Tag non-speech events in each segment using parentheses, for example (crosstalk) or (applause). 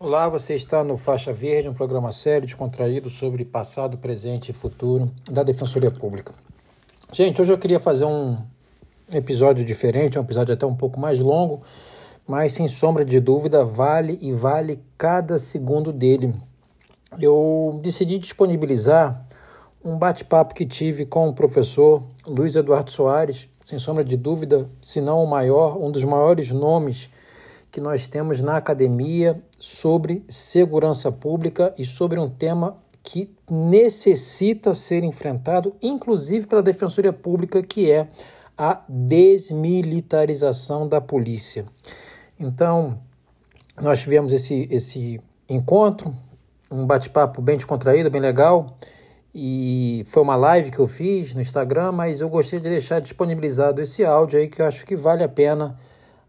Olá, você está no Faixa Verde, um programa sério, descontraído sobre passado, presente e futuro da Defensoria Pública. Gente, hoje eu queria fazer um episódio diferente, um episódio até um pouco mais longo, mas sem sombra de dúvida, vale e vale cada segundo dele. Eu decidi disponibilizar um bate-papo que tive com o professor Luiz Eduardo Soares, sem sombra de dúvida, se não o maior, um dos maiores nomes que nós temos na academia sobre segurança pública e sobre um tema que necessita ser enfrentado, inclusive pela Defensoria Pública, que é a desmilitarização da polícia. Então, nós tivemos esse, esse encontro, um bate-papo bem descontraído, bem legal, e foi uma live que eu fiz no Instagram, mas eu gostei de deixar disponibilizado esse áudio aí que eu acho que vale a pena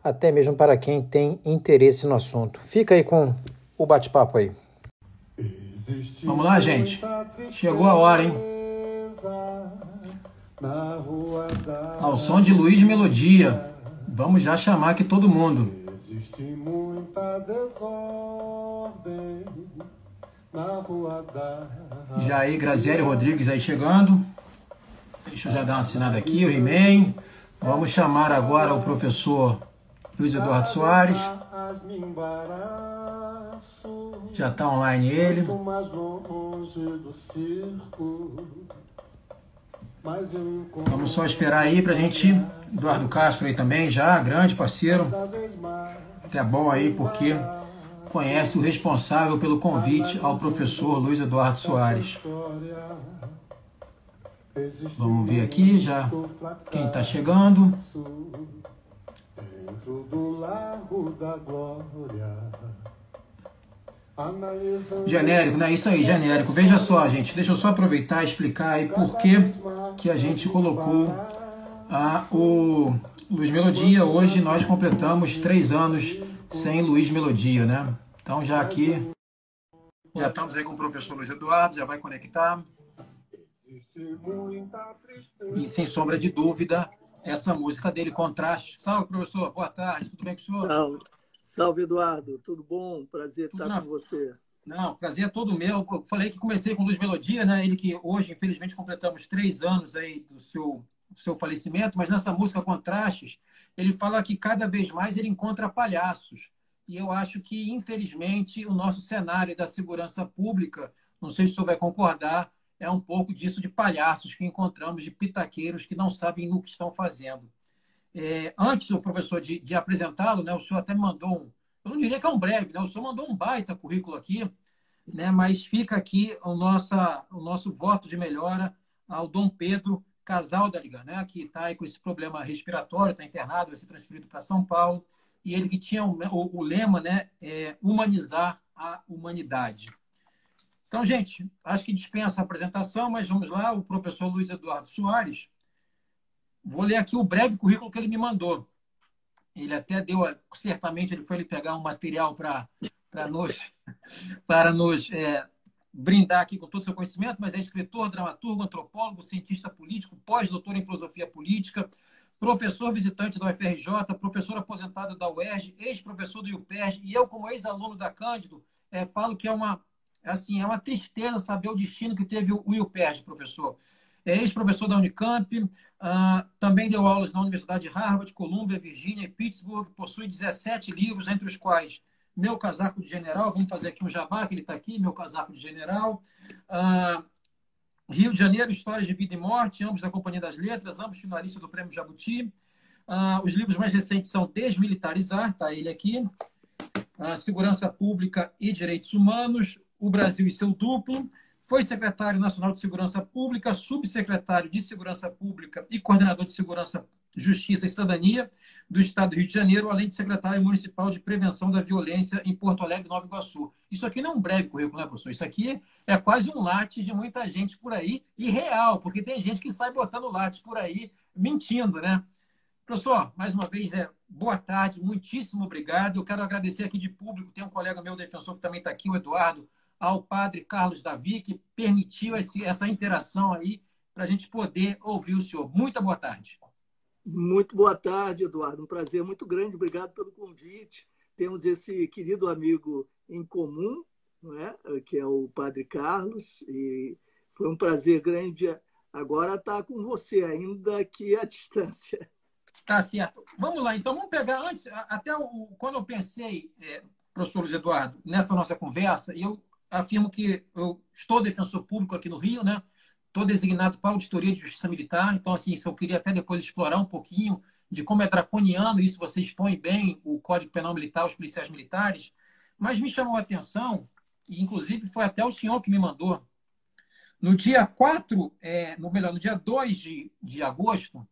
até mesmo para quem tem interesse no assunto. Fica aí com o bate-papo aí. Vamos lá, gente. Chegou a hora, hein? Ao som de Luiz Melodia. Vamos já chamar aqui todo mundo. Existe muita desordem na rua da... Já aí, Graziele Rodrigues aí chegando. Deixa eu já dar uma assinada aqui, o He-Man. Vamos chamar agora o professor Luiz Eduardo Soares. Já está online ele. Vamos só esperar aí para a gente. Eduardo Castro aí também, já, grande parceiro. Até bom aí, porque conhece o responsável pelo convite ao professor Luiz Eduardo Soares. Vamos ver aqui já quem está chegando da Glória. Genérico, né? Isso aí, genérico. Veja só, gente, deixa eu só aproveitar e explicar aí por que, que a gente colocou a, o Luiz Melodia. Hoje nós completamos três anos sem Luiz Melodia, né? Então já aqui, já estamos aí com o professor Luiz Eduardo, já vai conectar. E sem sombra de dúvida, essa música dele, Contraste. Salve, professor. Boa tarde. Tudo bem com o senhor? Salve, Salve Eduardo. Tudo bom? Prazer Tudo estar na... com você. Não, prazer é todo meu. Eu falei que comecei com Luz Melodia, né? Ele que hoje, infelizmente, completamos três anos aí do seu, do seu falecimento, mas nessa música Contrastes, ele fala que cada vez mais ele encontra palhaços. E eu acho que, infelizmente, o nosso cenário da segurança pública, não sei se o senhor vai concordar, é um pouco disso de palhaços que encontramos, de pitaqueiros que não sabem o que estão fazendo. É, antes, o professor, de, de apresentá-lo, né, o senhor até mandou um, eu não diria que é um breve, né, o senhor mandou um baita currículo aqui, né, mas fica aqui o, nossa, o nosso voto de melhora ao Dom Pedro Casal da Liga, né, que está com esse problema respiratório, está internado, vai ser transferido para São Paulo, e ele que tinha o, o, o lema, né, é humanizar a humanidade. Então, gente, acho que dispensa a apresentação, mas vamos lá. O professor Luiz Eduardo Soares. Vou ler aqui o breve currículo que ele me mandou. Ele até deu, certamente, ele foi ele pegar um material para nos, (laughs) para nos é, brindar aqui com todo o seu conhecimento, mas é escritor, dramaturgo, antropólogo, cientista político, pós-doutor em filosofia política, professor visitante da UFRJ, professor aposentado da UERJ, ex-professor do IUPERJ, e eu, como ex-aluno da Cândido, é, falo que é uma assim, é uma tristeza saber o destino que teve o Will Pérez, professor. É ex-professor da Unicamp, uh, também deu aulas na Universidade de Harvard, Columbia, Virgínia e Pittsburgh, possui 17 livros, entre os quais Meu Casaco de General, vamos fazer aqui um jabá, que ele está aqui, Meu Casaco de General, uh, Rio de Janeiro, Histórias de Vida e Morte, ambos da Companhia das Letras, ambos finalistas do Prêmio Jabuti. Uh, os livros mais recentes são Desmilitarizar, está ele aqui, Segurança Pública e Direitos Humanos, o Brasil e seu duplo, foi secretário nacional de Segurança Pública, subsecretário de Segurança Pública e coordenador de Segurança, Justiça e Cidadania do Estado do Rio de Janeiro, além de secretário municipal de prevenção da violência em Porto Alegre, Nova Iguaçu. Isso aqui não é um breve currículo, né, professor? Isso aqui é quase um látis de muita gente por aí, e real, porque tem gente que sai botando látis por aí, mentindo, né? Professor, mais uma vez, é, boa tarde, muitíssimo obrigado. Eu quero agradecer aqui de público, tem um colega meu defensor que também está aqui, o Eduardo, ao padre Carlos Davi, que permitiu esse, essa interação aí para a gente poder ouvir o senhor. Muito boa tarde. Muito boa tarde, Eduardo. Um prazer muito grande. Obrigado pelo convite. temos esse querido amigo em comum, não é? que é o Padre Carlos, e foi um prazer grande agora estar com você, ainda que à distância. Tá certo. Vamos lá, então vamos pegar antes, até o, quando eu pensei, é, professor Luiz Eduardo, nessa nossa conversa, eu afirmo que eu estou defensor público aqui no Rio, né? Estou designado para auditoria de justiça militar, então, assim, se eu queria até depois explorar um pouquinho de como é draconiano, isso você expõe bem, o Código Penal Militar, os policiais militares, mas me chamou a atenção, e inclusive foi até o senhor que me mandou, no dia 4, é, no melhor, no dia 2 de, de agosto,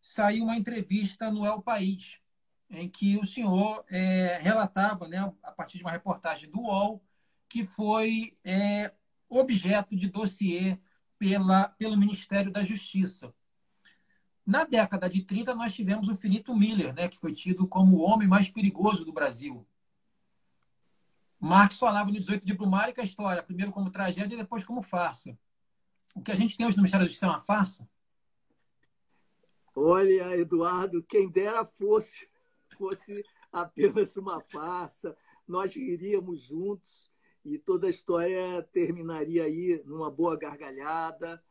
saiu uma entrevista no El País, em que o senhor é, relatava, né, a partir de uma reportagem do UOL, que foi é, objeto de dossiê pela, pelo Ministério da Justiça. Na década de 30, nós tivemos o Finito Miller, né, que foi tido como o homem mais perigoso do Brasil. Marx falava no 18 de Brumário que a história, primeiro como tragédia e depois como farsa. O que a gente tem hoje no Ministério da Justiça é uma farsa? Olha, Eduardo, quem dera fosse, fosse apenas uma farsa, nós iríamos juntos e toda a história terminaria aí numa boa gargalhada,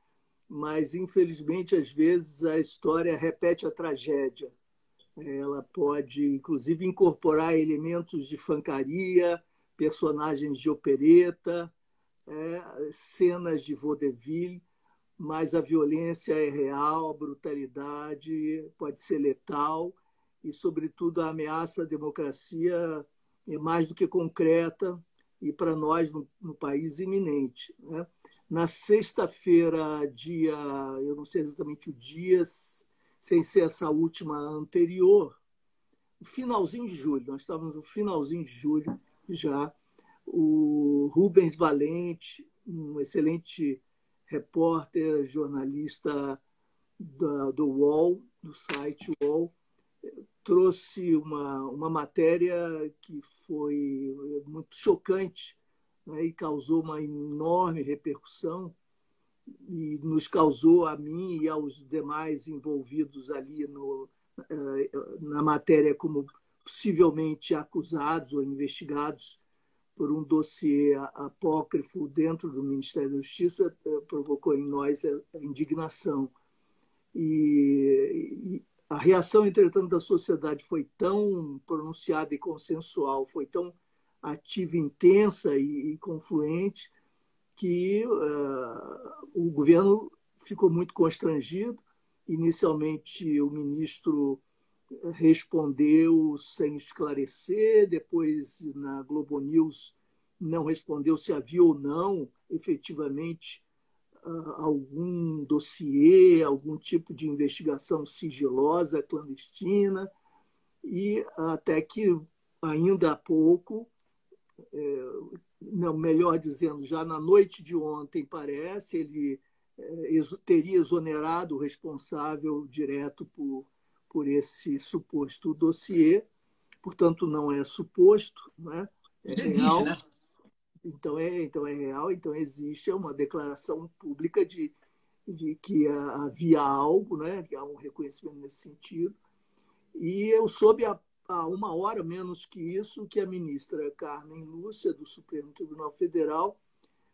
mas infelizmente às vezes a história repete a tragédia. Ela pode inclusive incorporar elementos de fancaria, personagens de opereta, é, cenas de vaudeville, mas a violência é real, a brutalidade pode ser letal e, sobretudo, a ameaça à democracia é mais do que concreta e, para nós, no, no país, iminente. Né? Na sexta-feira, dia, eu não sei exatamente o dia, sem ser essa última anterior, finalzinho de julho, nós estávamos no finalzinho de julho já, o Rubens Valente, um excelente repórter, jornalista da, do UOL, do site UOL, trouxe uma, uma matéria que foi muito chocante né, e causou uma enorme repercussão e nos causou a mim e aos demais envolvidos ali no, eh, na matéria como possivelmente acusados ou investigados por um dossiê apócrifo dentro do Ministério da Justiça eh, provocou em nós a indignação. E, a reação, entretanto, da sociedade foi tão pronunciada e consensual, foi tão ativa, intensa e, confluente, que uh, o governo ficou muito constrangido. Inicialmente, o ministro respondeu sem esclarecer, depois na Globo News não respondeu se havia ou não efetivamente algum dossiê, algum tipo de investigação sigilosa, clandestina, e até que ainda há pouco, é, não, melhor dizendo, já na noite de ontem, parece, ele é, teria exonerado o responsável direto por por esse suposto dossiê, portanto não é suposto, né? É Ele existe, real. né? Então é, então é real, então existe uma declaração pública de, de que havia algo, né? Há um reconhecimento nesse sentido. E eu soube há, há uma hora menos que isso que a ministra Carmen Lúcia do Supremo Tribunal Federal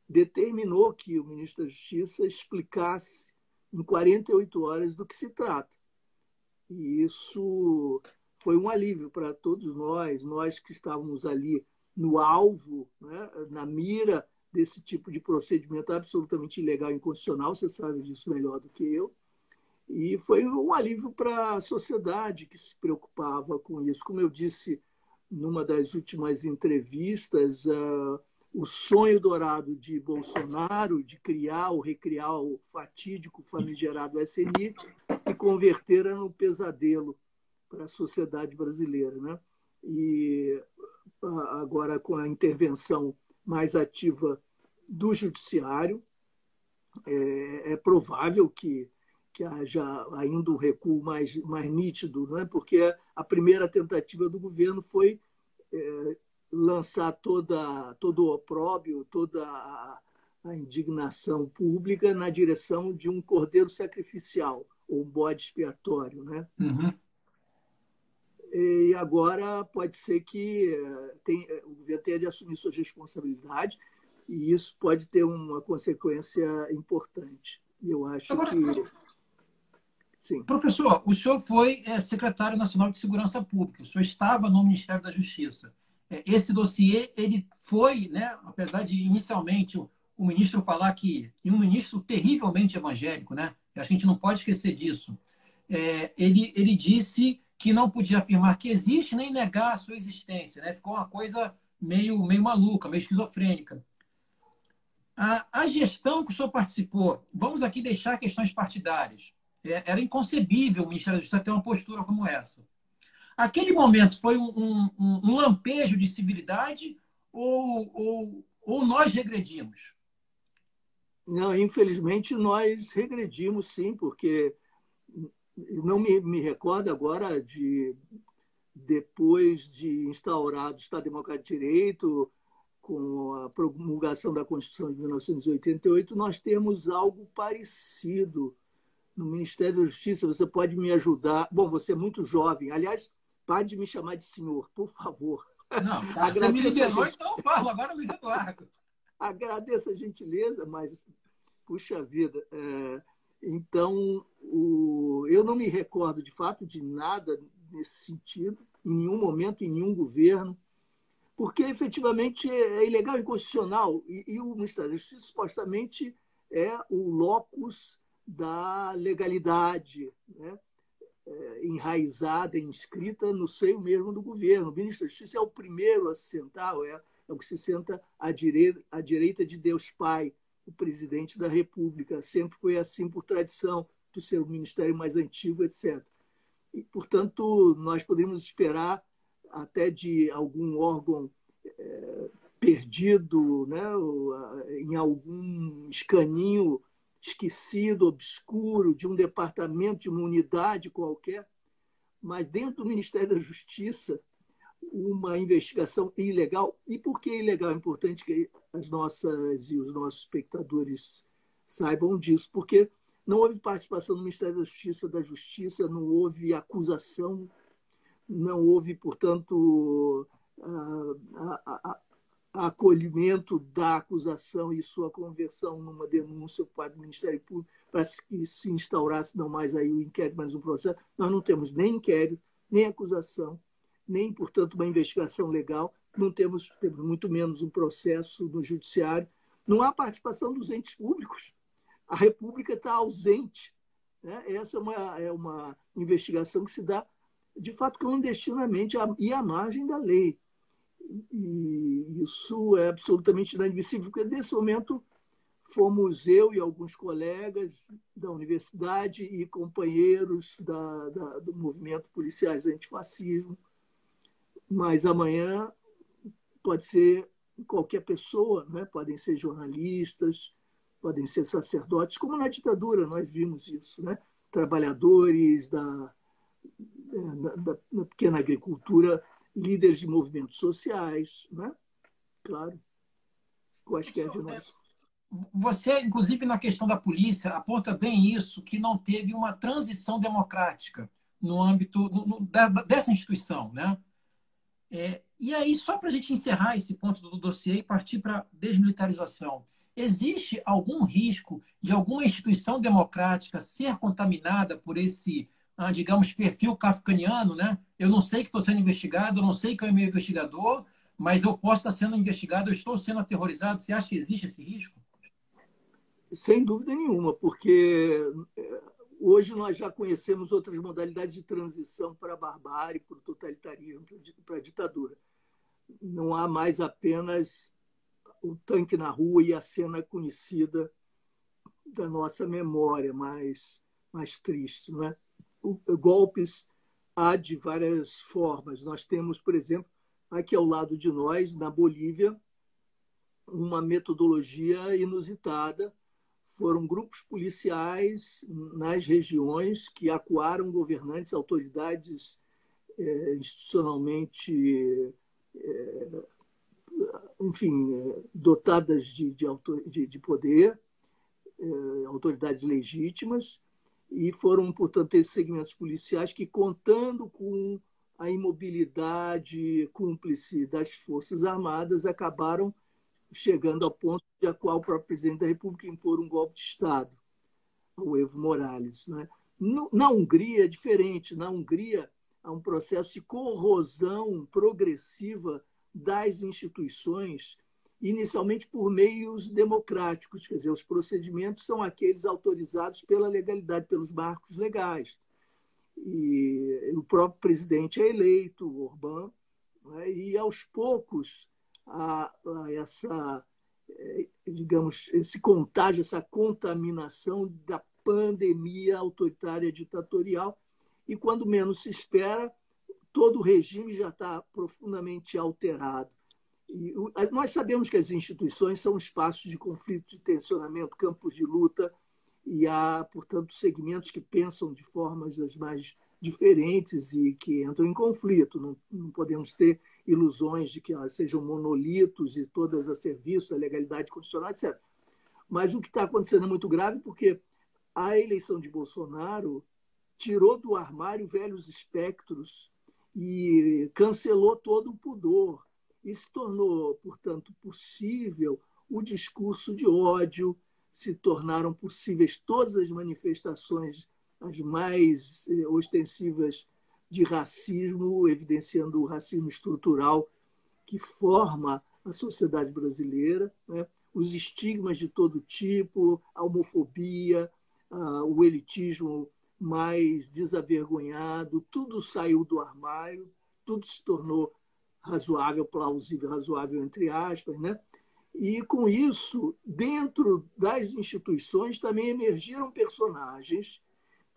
determinou que o ministro da Justiça explicasse em 48 horas do que se trata. E isso foi um alívio para todos nós, nós que estávamos ali no alvo, né, na mira desse tipo de procedimento absolutamente ilegal e inconstitucional, você sabe disso melhor do que eu. E foi um alívio para a sociedade que se preocupava com isso. Como eu disse numa das últimas entrevistas, uh, o sonho dourado de Bolsonaro de criar ou recriar o fatídico famigerado SNI e converter no pesadelo para a sociedade brasileira. Né? E agora, com a intervenção mais ativa do judiciário, é, é provável que, que haja ainda um recuo mais, mais nítido, não é? porque a primeira tentativa do governo foi é, lançar toda, todo o opróbio, toda a, a indignação pública na direção de um cordeiro sacrificial, ou um bode expiatório. Né? Uhum. E agora pode ser que eh, tem, eh, o governo tenha de assumir suas responsabilidades e isso pode ter uma consequência importante. Eu acho agora, que. Sim. Professor, o senhor foi é, secretário nacional de Segurança Pública, o senhor estava no Ministério da Justiça. Esse dossiê, ele foi, né, apesar de inicialmente o, o ministro falar que, e um ministro terrivelmente evangélico, né, acho que a gente não pode esquecer disso, é, ele, ele disse que não podia afirmar que existe nem negar a sua existência. Né? Ficou uma coisa meio, meio maluca, meio esquizofrênica. A, a gestão que o senhor participou, vamos aqui deixar questões partidárias. É, era inconcebível o Ministério da Justiça ter uma postura como essa. Aquele momento foi um, um, um lampejo de civilidade ou, ou, ou nós regredimos? Não, infelizmente nós regredimos sim, porque não me, me recordo agora de depois de instaurado o Estado Democrático de Direito, com a promulgação da Constituição de 1988, nós temos algo parecido no Ministério da Justiça. Você pode me ajudar? Bom, você é muito jovem. Aliás, pare de me chamar de senhor, por favor. Não, tá, (laughs) você me liberou, então eu falo. Agora, Luiz Eduardo. Agradeço a gentileza, mas, puxa vida, é, então, o, eu não me recordo de fato de nada nesse sentido, em nenhum momento, em nenhum governo, porque efetivamente é ilegal e inconstitucional. E, e o Ministério da Justiça supostamente é o locus da legalidade, né? é, enraizada, inscrita no seio mesmo do governo. O ministro da Justiça é o primeiro a se sentar, é, é o que se senta à direita, à direita de Deus Pai o presidente da República. Sempre foi assim por tradição, por ser o ministério mais antigo, etc. E, portanto, nós poderíamos esperar até de algum órgão é, perdido, né, em algum escaninho esquecido, obscuro, de um departamento, de uma unidade qualquer, mas dentro do Ministério da Justiça, uma investigação ilegal. E por que ilegal? É importante que as nossas e os nossos espectadores saibam disso, porque não houve participação do Ministério da Justiça, da Justiça, não houve acusação, não houve, portanto, a, a, a, acolhimento da acusação e sua conversão numa denúncia parte do Ministério Público para que se instaurasse não mais aí o inquérito, mas um processo. Nós não temos nem inquérito, nem acusação, nem, portanto, uma investigação legal, não temos, temos muito menos um processo no judiciário. Não há participação dos entes públicos. A República está ausente. Né? Essa é uma, é uma investigação que se dá, de fato, clandestinamente e à margem da lei. E isso é absolutamente inadmissível, porque nesse momento fomos eu e alguns colegas da universidade e companheiros da, da, do movimento Policiais Antifascismo mas amanhã pode ser qualquer pessoa, né? podem ser jornalistas, podem ser sacerdotes, como na ditadura nós vimos isso, né? trabalhadores da, da, da, da pequena agricultura, líderes de movimentos sociais, né? claro, quaisquer de nós. Você, inclusive, na questão da polícia, aponta bem isso, que não teve uma transição democrática no âmbito no, no, dessa instituição, né? É, e aí, só para a gente encerrar esse ponto do dossiê e partir para a desmilitarização, existe algum risco de alguma instituição democrática ser contaminada por esse, ah, digamos, perfil kafkaniano, né? Eu não sei que estou sendo investigado, eu não sei que eu é meu investigador, mas eu posso estar sendo investigado, eu estou sendo aterrorizado. Você acha que existe esse risco? Sem dúvida nenhuma, porque Hoje nós já conhecemos outras modalidades de transição para a barbárie, para o totalitarismo, para a ditadura. Não há mais apenas o tanque na rua e a cena conhecida da nossa memória mais, mais triste. Não é? O, golpes há de várias formas. Nós temos, por exemplo, aqui ao lado de nós, na Bolívia, uma metodologia inusitada foram grupos policiais nas regiões que acuaram governantes, autoridades é, institucionalmente, é, enfim, é, dotadas de, de, de, de poder, autoridades legítimas, e foram, portanto, esses segmentos policiais que, contando com a imobilidade cúmplice das Forças Armadas acabaram chegando ao ponto de a qual o próprio presidente da República impor um golpe de Estado, o Evo Morales. Né? Na Hungria é diferente. Na Hungria há um processo de corrosão progressiva das instituições, inicialmente por meios democráticos, quer dizer, os procedimentos são aqueles autorizados pela legalidade, pelos marcos legais. E o próprio presidente é eleito, o Orbán, né? e aos poucos a, a essa, é, digamos, esse contágio, essa contaminação da pandemia autoritária ditatorial. E quando menos se espera, todo o regime já está profundamente alterado. E nós sabemos que as instituições são espaços de conflito, de tensionamento, campos de luta, e há, portanto, segmentos que pensam de formas as mais diferentes e que entram em conflito. Não, não podemos ter ilusões de que elas sejam monolitos e todas a serviço da legalidade constitucional, etc. Mas o que está acontecendo é muito grave porque a eleição de Bolsonaro tirou do armário velhos espectros e cancelou todo o pudor. E se tornou, portanto, possível o discurso de ódio, se tornaram possíveis todas as manifestações, as mais eh, ostensivas de racismo, evidenciando o racismo estrutural que forma a sociedade brasileira, né? os estigmas de todo tipo, a homofobia, o elitismo mais desavergonhado, tudo saiu do armário, tudo se tornou razoável, plausível, razoável entre aspas, né? E com isso, dentro das instituições também emergiram personagens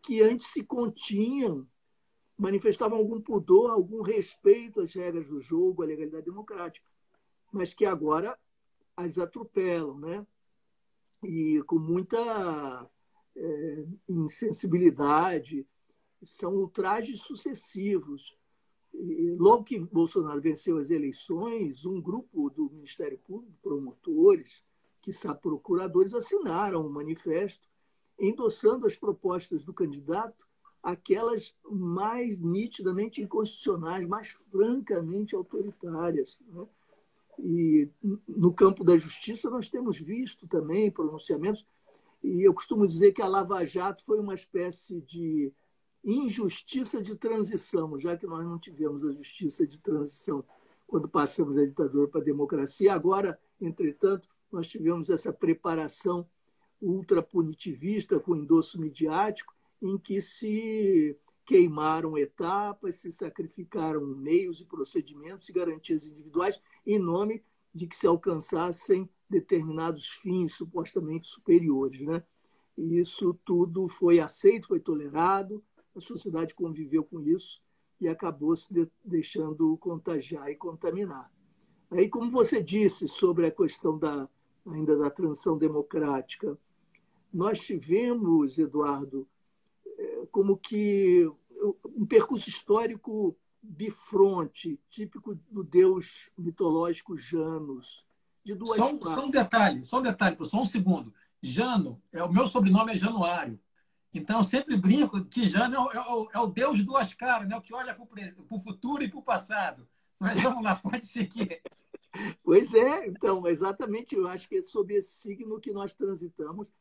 que antes se continham manifestavam algum pudor, algum respeito às regras do jogo, à legalidade democrática, mas que agora as atropelam, né? E com muita é, insensibilidade, são ultrajes sucessivos. E logo que Bolsonaro venceu as eleições, um grupo do Ministério Público, promotores, que são procuradores, assinaram um manifesto endossando as propostas do candidato aquelas mais nitidamente inconstitucionais, mais francamente autoritárias. Né? E no campo da justiça nós temos visto também pronunciamentos, e eu costumo dizer que a Lava Jato foi uma espécie de injustiça de transição, já que nós não tivemos a justiça de transição quando passamos da ditadura para a democracia. Agora, entretanto, nós tivemos essa preparação ultrapunitivista com endosso midiático em que se queimaram etapas, se sacrificaram meios e procedimentos e garantias individuais em nome de que se alcançassem determinados fins supostamente superiores. Né? E isso tudo foi aceito, foi tolerado, a sociedade conviveu com isso e acabou se deixando contagiar e contaminar. Aí, como você disse sobre a questão da, ainda da transição democrática, nós tivemos, Eduardo, como que um percurso histórico bifronte, típico do deus mitológico Janus, de duas só, um, só um detalhe, só um detalhe, só um segundo. Jano, é, o meu sobrenome é Januário. Então, eu sempre brinco que Jano é o, é o, é deus de duas caras, né? o que olha para o futuro e para o passado. Mas vamos lá, (laughs) pode seguir. Pois é, então, exatamente, eu acho que é sob esse signo que nós transitamos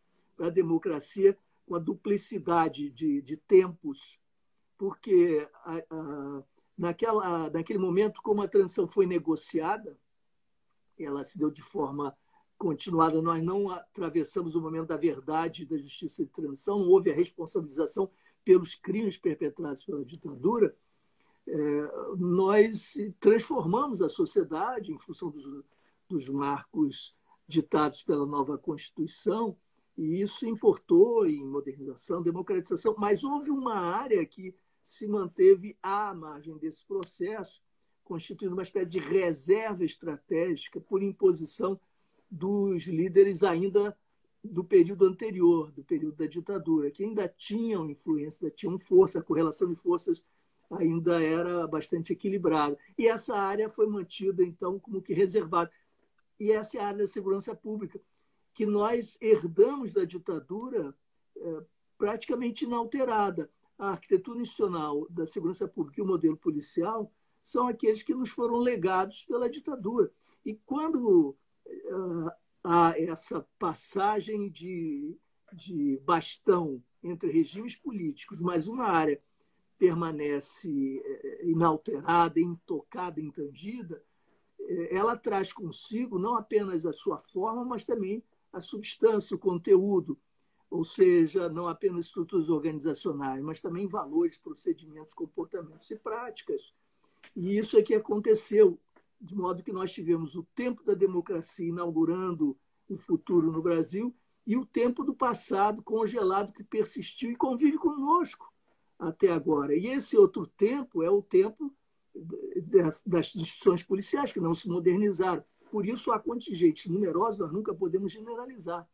a democracia com a duplicidade de, de tempos, porque a, a, naquela, naquele momento, como a transição foi negociada, ela se deu de forma continuada, nós não atravessamos o momento da verdade da justiça de transição, não houve a responsabilização pelos crimes perpetrados pela ditadura, é, nós transformamos a sociedade em função dos, dos marcos ditados pela nova Constituição, e isso importou em modernização, democratização, mas houve uma área que se manteve à margem desse processo, constituindo uma espécie de reserva estratégica por imposição dos líderes ainda do período anterior, do período da ditadura, que ainda tinham influência, ainda tinham força, a correlação de forças ainda era bastante equilibrada. E essa área foi mantida, então, como que reservada. E essa é a área da segurança pública, que nós herdamos da ditadura é, praticamente inalterada. a arquitetura institucional da segurança pública e o modelo policial são aqueles que nos foram legados pela ditadura. E quando uh, há essa passagem de, de bastão entre regimes políticos, mas uma área permanece eh, inalterada, intocada, intangida, eh, ela traz consigo não apenas a sua forma, mas também a substância, o conteúdo, ou seja, não apenas estruturas organizacionais, mas também valores, procedimentos, comportamentos e práticas. E isso é que aconteceu, de modo que nós tivemos o tempo da democracia inaugurando o futuro no Brasil e o tempo do passado congelado que persistiu e convive conosco até agora. E esse outro tempo é o tempo das instituições policiais, que não se modernizaram. Por isso, há contingentes numerosos, nós nunca podemos generalizar,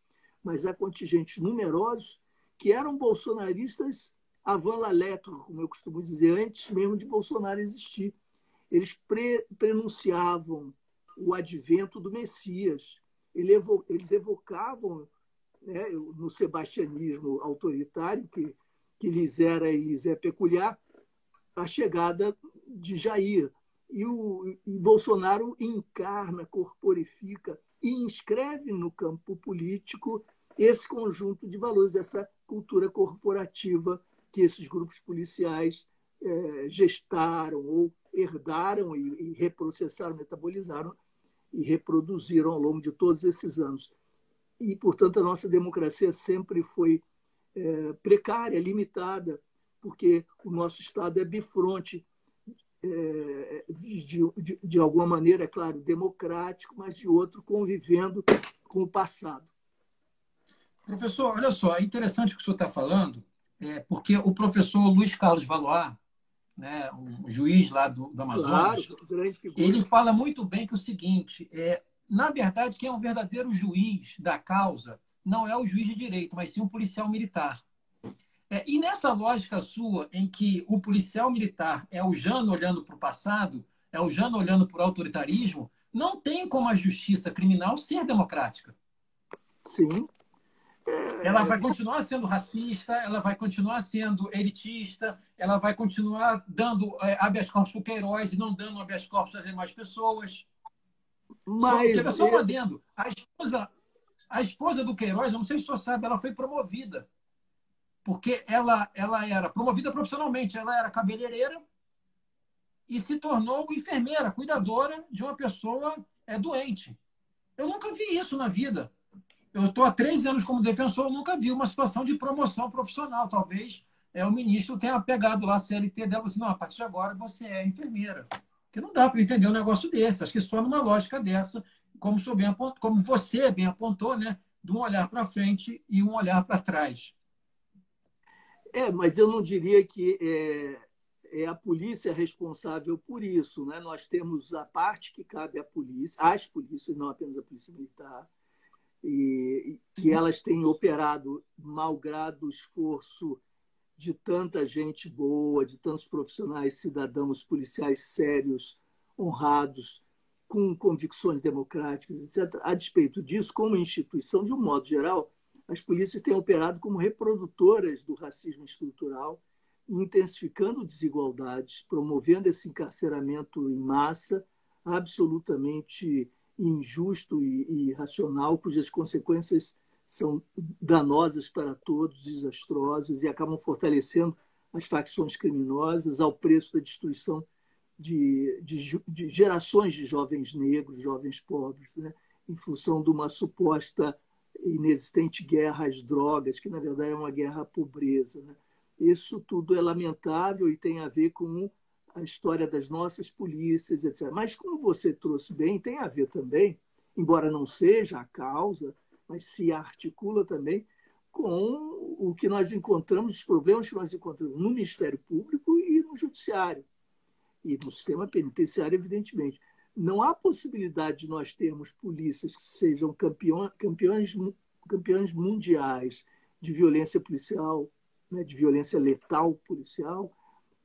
mas há contingentes numerosos que eram bolsonaristas avant la lettre, como eu costumo dizer, antes mesmo de Bolsonaro existir. Eles pre prenunciavam o advento do Messias, eles evocavam né, no sebastianismo autoritário, que, que lhes era e lhes é peculiar, a chegada de Jair. E, o, Bolsonaro encarna, corporifica e inscreve no campo político esse conjunto de valores, essa cultura corporativa que esses grupos policiais é, gestaram ou herdaram e, e reprocessaram, metabolizaram e reproduziram ao longo de todos esses anos. E, portanto, a nossa democracia sempre foi é, precária, limitada, porque o nosso Estado é bifronte, de, de, de alguma maneira, é claro, democrático, mas de outro convivendo com o passado. Professor, olha só, é interessante o que o senhor está falando, é, porque o professor Luiz Carlos Valois, né, um juiz lá do, do Amazonas, claro, ele fala muito bem que o seguinte, é, na verdade, quem é um verdadeiro juiz da causa não é o juiz de direito, mas sim um policial militar. É, e nessa lógica sua, em que o policial militar é o Jano olhando para o passado, é o Jano olhando para o autoritarismo, não tem como a justiça criminal ser democrática. Sim. Ela vai continuar sendo racista, ela vai continuar sendo elitista, ela vai continuar dando é, habeas corpus para o Queiroz e não dando habeas corpus às demais pessoas. Mas. Só, só um adendo. A esposa, a esposa do Queiroz, eu não sei se você sabe, ela foi promovida. Porque ela, ela era promovida profissionalmente, ela era cabeleireira e se tornou enfermeira, cuidadora de uma pessoa é, doente. Eu nunca vi isso na vida. Eu estou há três anos como defensor, eu nunca vi uma situação de promoção profissional. Talvez é, o ministro tenha pegado lá a CLT dela e assim, não, a partir de agora você é enfermeira. Porque não dá para entender um negócio desse. Acho que só numa lógica dessa, como, bem apontou, como você bem apontou, né? de um olhar para frente e um olhar para trás. É, mas eu não diria que é, é, a polícia responsável por isso. Né? Nós temos a parte que cabe à polícia, às polícias, não apenas a polícia militar, e que elas têm operado malgrado o esforço de tanta gente boa, de tantos profissionais, cidadãos, policiais sérios, honrados, com convicções democráticas, etc. A despeito disso, como instituição, de um modo geral, as polícias têm operado como reprodutoras do racismo estrutural, intensificando desigualdades, promovendo esse encarceramento em massa, absolutamente injusto e irracional, cujas consequências são danosas para todos, desastrosas e acabam fortalecendo as facções criminosas ao preço da destruição de, de, de gerações de jovens negros, jovens pobres, né? em função de uma suposta inexistente guerra às drogas, que na verdade é uma guerra à pobreza. Né? Isso tudo é lamentável e tem a ver com a história das nossas polícias, etc. Mas, como você trouxe bem, tem a ver também, embora não seja a causa, mas se articula também com o que nós encontramos, os problemas que nós encontramos no Ministério Público e no Judiciário, e no sistema penitenciário, evidentemente. Não há possibilidade de nós termos polícias que sejam campeões, campeões, campeões mundiais de violência policial, né, de violência letal policial,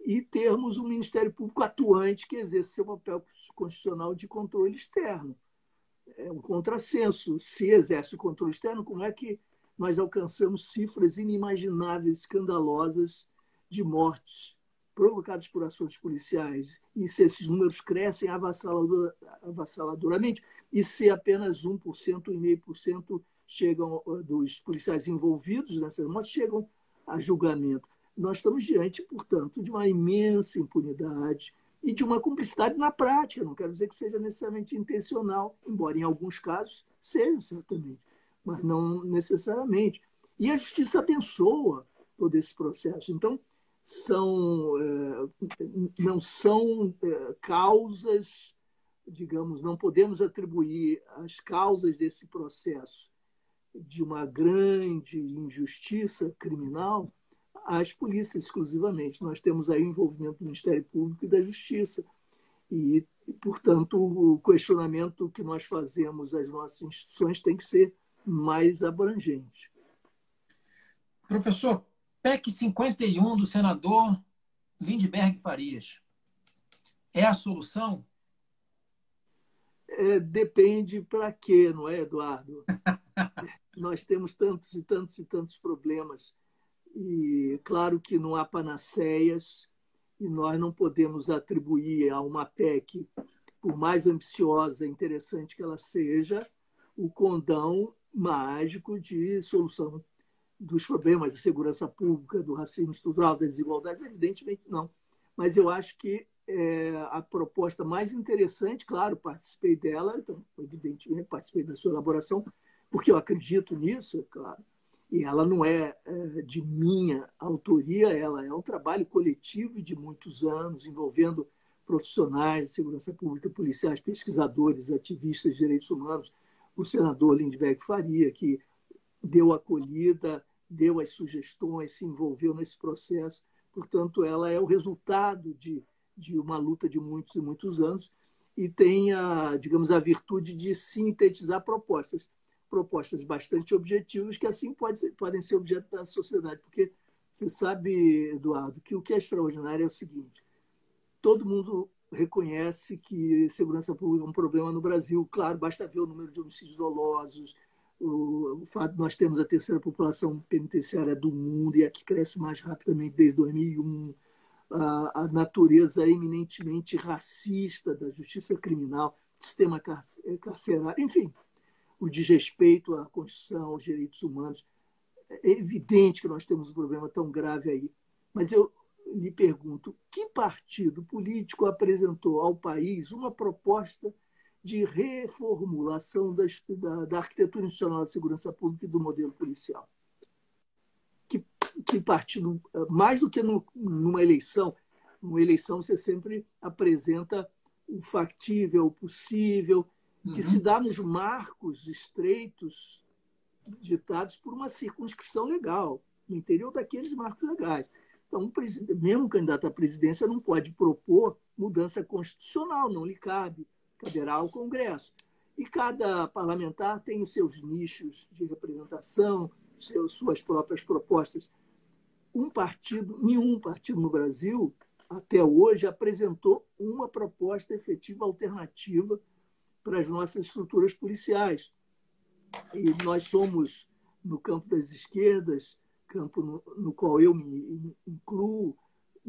e termos um Ministério Público atuante que exerce seu papel constitucional de controle externo. É um contrassenso. Se exerce o controle externo, como é que nós alcançamos cifras inimagináveis, escandalosas de mortes provocadas por ações policiais, e se esses números crescem avassalador, avassaladoramente, e se apenas 1%, 1,5% chegam dos policiais envolvidos nessas mortes chegam a julgamento. Nós estamos diante, portanto, de uma imensa impunidade e de uma cumplicidade na prática. Não quero dizer que seja necessariamente intencional, embora em alguns casos seja, certamente, mas não necessariamente. E a justiça abençoa todo esse processo. Então, são, é, não são é, causas, digamos, não podemos atribuir as causas desse processo de uma grande injustiça criminal às polícias exclusivamente. Nós temos aí envolvimento do Ministério Público e da Justiça. E, portanto, o questionamento que nós fazemos às nossas instituições tem que ser mais abrangente. Professor, PEC 51 do senador Lindbergh Farias. É a solução? É, depende para quê, não é, Eduardo? (laughs) Nós temos tantos e tantos e tantos problemas. E claro que não há panaceias e nós não podemos atribuir a uma PEC, por mais ambiciosa e interessante que ela seja, o condão mágico de solução dos problemas de segurança pública, do racismo estrutural, da desigualdade? Evidentemente não. Mas eu acho que é, a proposta mais interessante, claro, participei dela, então, evidentemente participei da sua elaboração, porque eu acredito nisso, é claro, e ela não é, é de minha autoria, ela é um trabalho coletivo de muitos anos, envolvendo profissionais de segurança pública, policiais, pesquisadores, ativistas de direitos humanos, o senador Lindbergh Faria, que deu acolhida deu as sugestões, se envolveu nesse processo. Portanto, ela é o resultado de, de uma luta de muitos e muitos anos e tem, a, digamos, a virtude de sintetizar propostas, propostas bastante objetivas que assim pode ser, podem ser objeto da sociedade, porque você sabe, Eduardo, que o que é extraordinário é o seguinte: todo mundo reconhece que segurança pública é um problema no Brasil. Claro, basta ver o número de homicídios dolosos, o, fato de nós termos a terceira população penitenciária do mundo e a que cresce mais rapidamente desde 2001, a, a natureza eminentemente racista da justiça criminal, sistema eh, carcerário, enfim, o desrespeito à Constituição, aos direitos humanos. É evidente que nós temos um problema tão grave aí. Mas eu lhe pergunto: que partido político apresentou ao país uma proposta de reformulação da, da, da arquitetura institucional de segurança pública e do modelo policial. Que, que partido, mais do que no, numa eleição, numa eleição você sempre apresenta o factível, o possível, uhum. que se uhum. dá nos marcos estreitos ditados por uma circunscrição legal, no interior daqueles marcos legais. Então, mesmo o candidato à presidência não pode propor mudança constitucional, não lhe cabe caberá ao Congresso. E cada parlamentar tem os seus nichos de representação, seus, suas próprias propostas. Um partido, nenhum partido no Brasil, até hoje, apresentou uma proposta efetiva alternativa para as nossas estruturas policiais. E nós somos, no campo das esquerdas, campo no, no qual eu me incluo,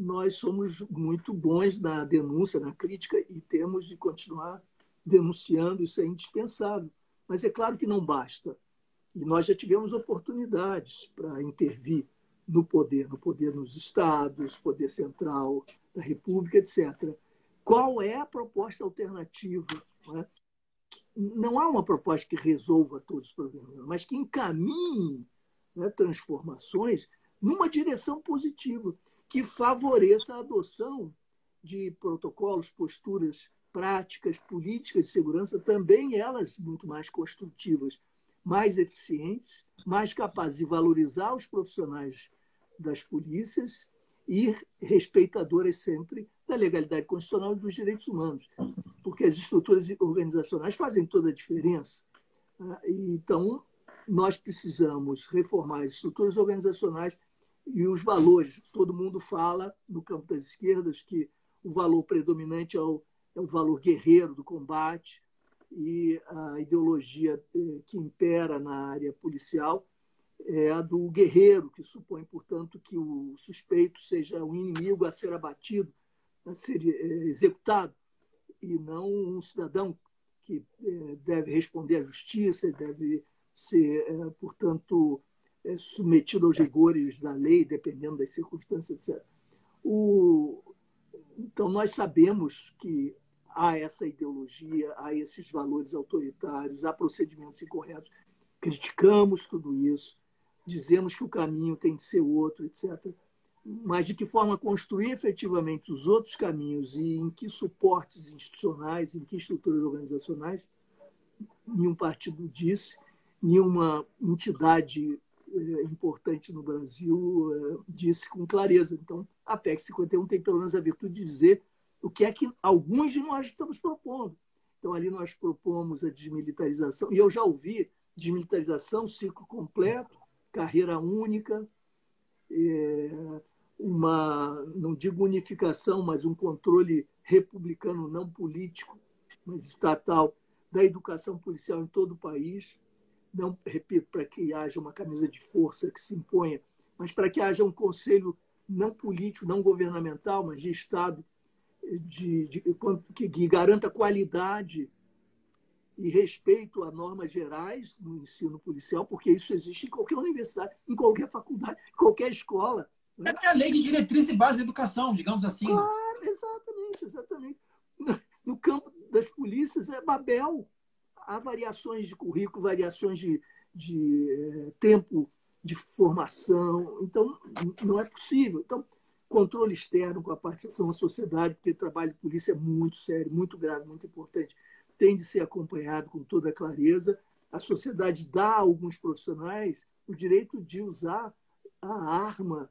nós somos muito bons na denúncia, na crítica, e temos de continuar denunciando, isso é indispensável. Mas é claro que não basta. E nós já tivemos oportunidades para intervir no poder, no poder nos estados, poder central da República, etc. Qual é a proposta alternativa? Não, é? não há uma proposta que resolva todos os problemas, mas que encaminhe né, transformações numa direção positiva que favoreça a adoção de protocolos, posturas, práticas, políticas de segurança, também elas muito mais construtivas, mais eficientes, mais capazes de valorizar os profissionais das polícias e respeitadoras sempre da legalidade constitucional e dos direitos humanos, porque as estruturas organizacionais fazem toda a diferença. Né? Então, nós precisamos reformar as estruturas organizacionais e os valores. Todo mundo fala, no campo das esquerdas, que o valor predominante é o, é o valor guerreiro do combate e a ideologia eh, que impera na área policial é a do guerreiro, que supõe, portanto, que o suspeito seja um inimigo a ser abatido, a ser é, executado, e não um cidadão que é, deve responder à justiça, deve ser, portanto, submetido aos rigores da lei, dependendo das circunstâncias, etc. O... Então, nós sabemos que há essa ideologia, há esses valores autoritários, há procedimentos incorretos. Criticamos tudo isso, dizemos que o caminho tem de ser outro, etc. Mas de que forma construir efetivamente os outros caminhos e em que suportes institucionais, em que estruturas organizacionais, nenhum partido disse, nenhuma entidade importante no Brasil eh, disse com clareza. Então, a PEC 51 tem pelo menos a virtude de dizer o que é que alguns de nós estamos propondo. Então, ali nós propomos a desmilitarização, e eu já ouvi desmilitarização, ciclo completo, carreira única, é, uma, não digo unificação, mas um controle republicano, não político, mas estatal, da educação policial em todo o país. Não, repito, para que haja uma camisa de força que se imponha, mas para que haja um conselho não político, não governamental, mas de Estado, de, de, que, que garanta qualidade e respeito a normas gerais no ensino policial, porque isso existe em qualquer universidade, em qualquer faculdade, em qualquer escola. Né? É a lei de diretriz e base da educação, digamos assim. Né? Claro, exatamente, exatamente. No campo das polícias é Babel. Há variações de currículo, variações de, de eh, tempo de formação. Então, não é possível. Então, controle externo com a participação da sociedade, porque trabalho de polícia é muito sério, muito grave, muito importante tem de ser acompanhado com toda clareza. A sociedade dá a alguns profissionais o direito de usar a arma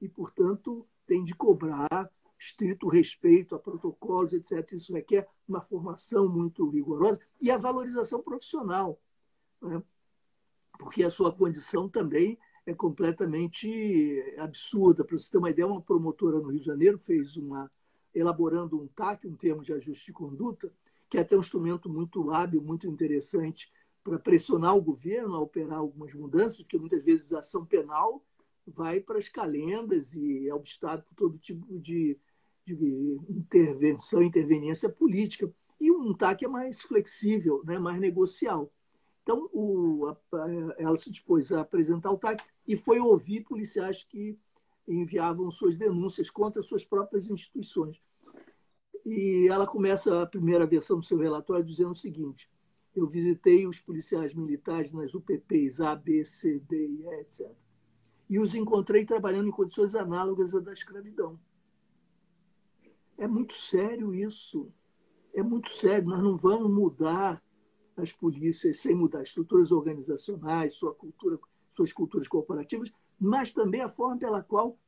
e, portanto, tem de cobrar estrito respeito a protocolos, etc. Isso requer uma formação muito rigorosa e a valorização profissional, né? porque a sua condição também é completamente absurda. Para você ter uma ideia, uma promotora no Rio de Janeiro fez uma, elaborando um TAC, um termo de ajuste de conduta, que é até um instrumento muito hábil, muito interessante para pressionar o governo a operar algumas mudanças, porque muitas vezes a ação penal vai para as calendas e é obstáculo por todo tipo de, de intervenção, interveniência política. E um TAC é mais flexível, né, mais negocial. Então, o, a, ela se dispôs a apresentar o TAC e foi ouvir policiais que enviavam suas denúncias contra suas próprias instituições. E ela começa a primeira versão do seu relatório dizendo o seguinte: eu visitei os policiais militares nas UPPs A, B, C, D e E, etc. E os encontrei trabalhando em condições análogas à da escravidão. É muito sério isso. É muito sério. Nós não vamos mudar as polícias sem mudar estruturas organizacionais, sua cultura, suas culturas corporativas, mas também a forma pela qual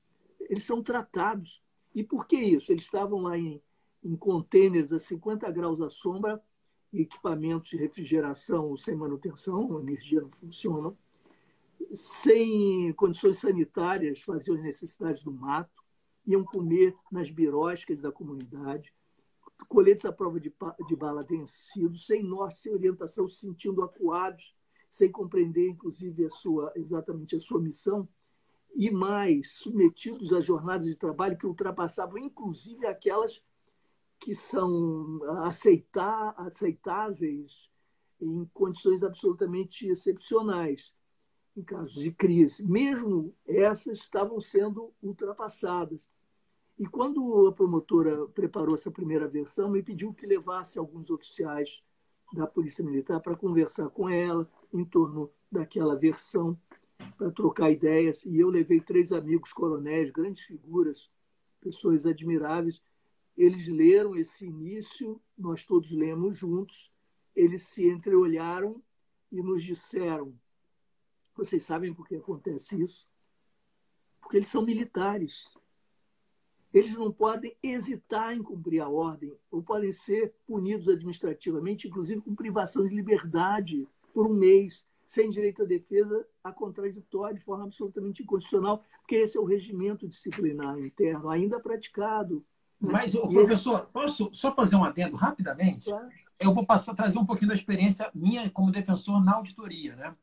eles são tratados. E por que isso? Eles estavam lá em em contêineres a 50 graus à sombra, equipamentos de refrigeração sem manutenção, a energia não funciona, sem condições sanitárias, faziam as necessidades do mato, iam comer nas biroscas da comunidade, coletes à prova de, de bala vencidos, sem norte, sem orientação, se sentindo acuados, sem compreender, inclusive, a sua, exatamente a sua missão, e mais, submetidos a jornadas de trabalho que ultrapassavam, inclusive, aquelas que são aceitar, aceitáveis em condições absolutamente excepcionais, em casos de crise. Mesmo essas estavam sendo ultrapassadas. E quando a promotora preparou essa primeira versão, me pediu que levasse alguns oficiais da Polícia Militar para conversar com ela em torno daquela versão, para trocar ideias. E eu levei três amigos coronéis, grandes figuras, pessoas admiráveis, eles leram esse início, nós todos lemos juntos, eles se entreolharam e nos disseram: vocês sabem por que acontece isso? Porque eles são militares. Eles não podem hesitar em cumprir a ordem, ou podem ser punidos administrativamente, inclusive com privação de liberdade por um mês, sem direito à defesa, a contraditório, de forma absolutamente inconstitucional, porque esse é o regimento disciplinar interno ainda praticado mas, o professor, posso só fazer um adendo rapidamente? Claro. Eu vou passar trazer um pouquinho da experiência minha como defensor na auditoria. Né?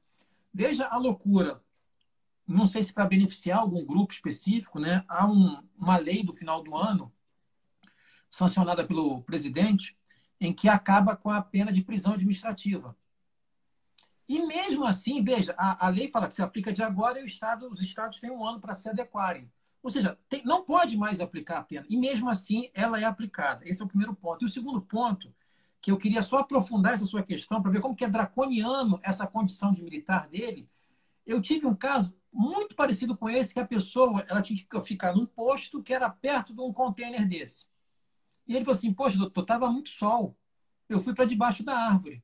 Veja a loucura. Não sei se para beneficiar algum grupo específico, né? Há um, uma lei do final do ano, sancionada pelo presidente, em que acaba com a pena de prisão administrativa. E mesmo assim, veja, a, a lei fala que se aplica de agora e estado, os estados têm um ano para se adequarem. Ou seja, tem, não pode mais aplicar a pena. E mesmo assim, ela é aplicada. Esse é o primeiro ponto. E o segundo ponto, que eu queria só aprofundar essa sua questão, para ver como que é draconiano essa condição de militar dele. Eu tive um caso muito parecido com esse, que a pessoa ela tinha que ficar num posto que era perto de um container desse. E ele falou assim, poxa, doutor, estava muito sol. Eu fui para debaixo da árvore.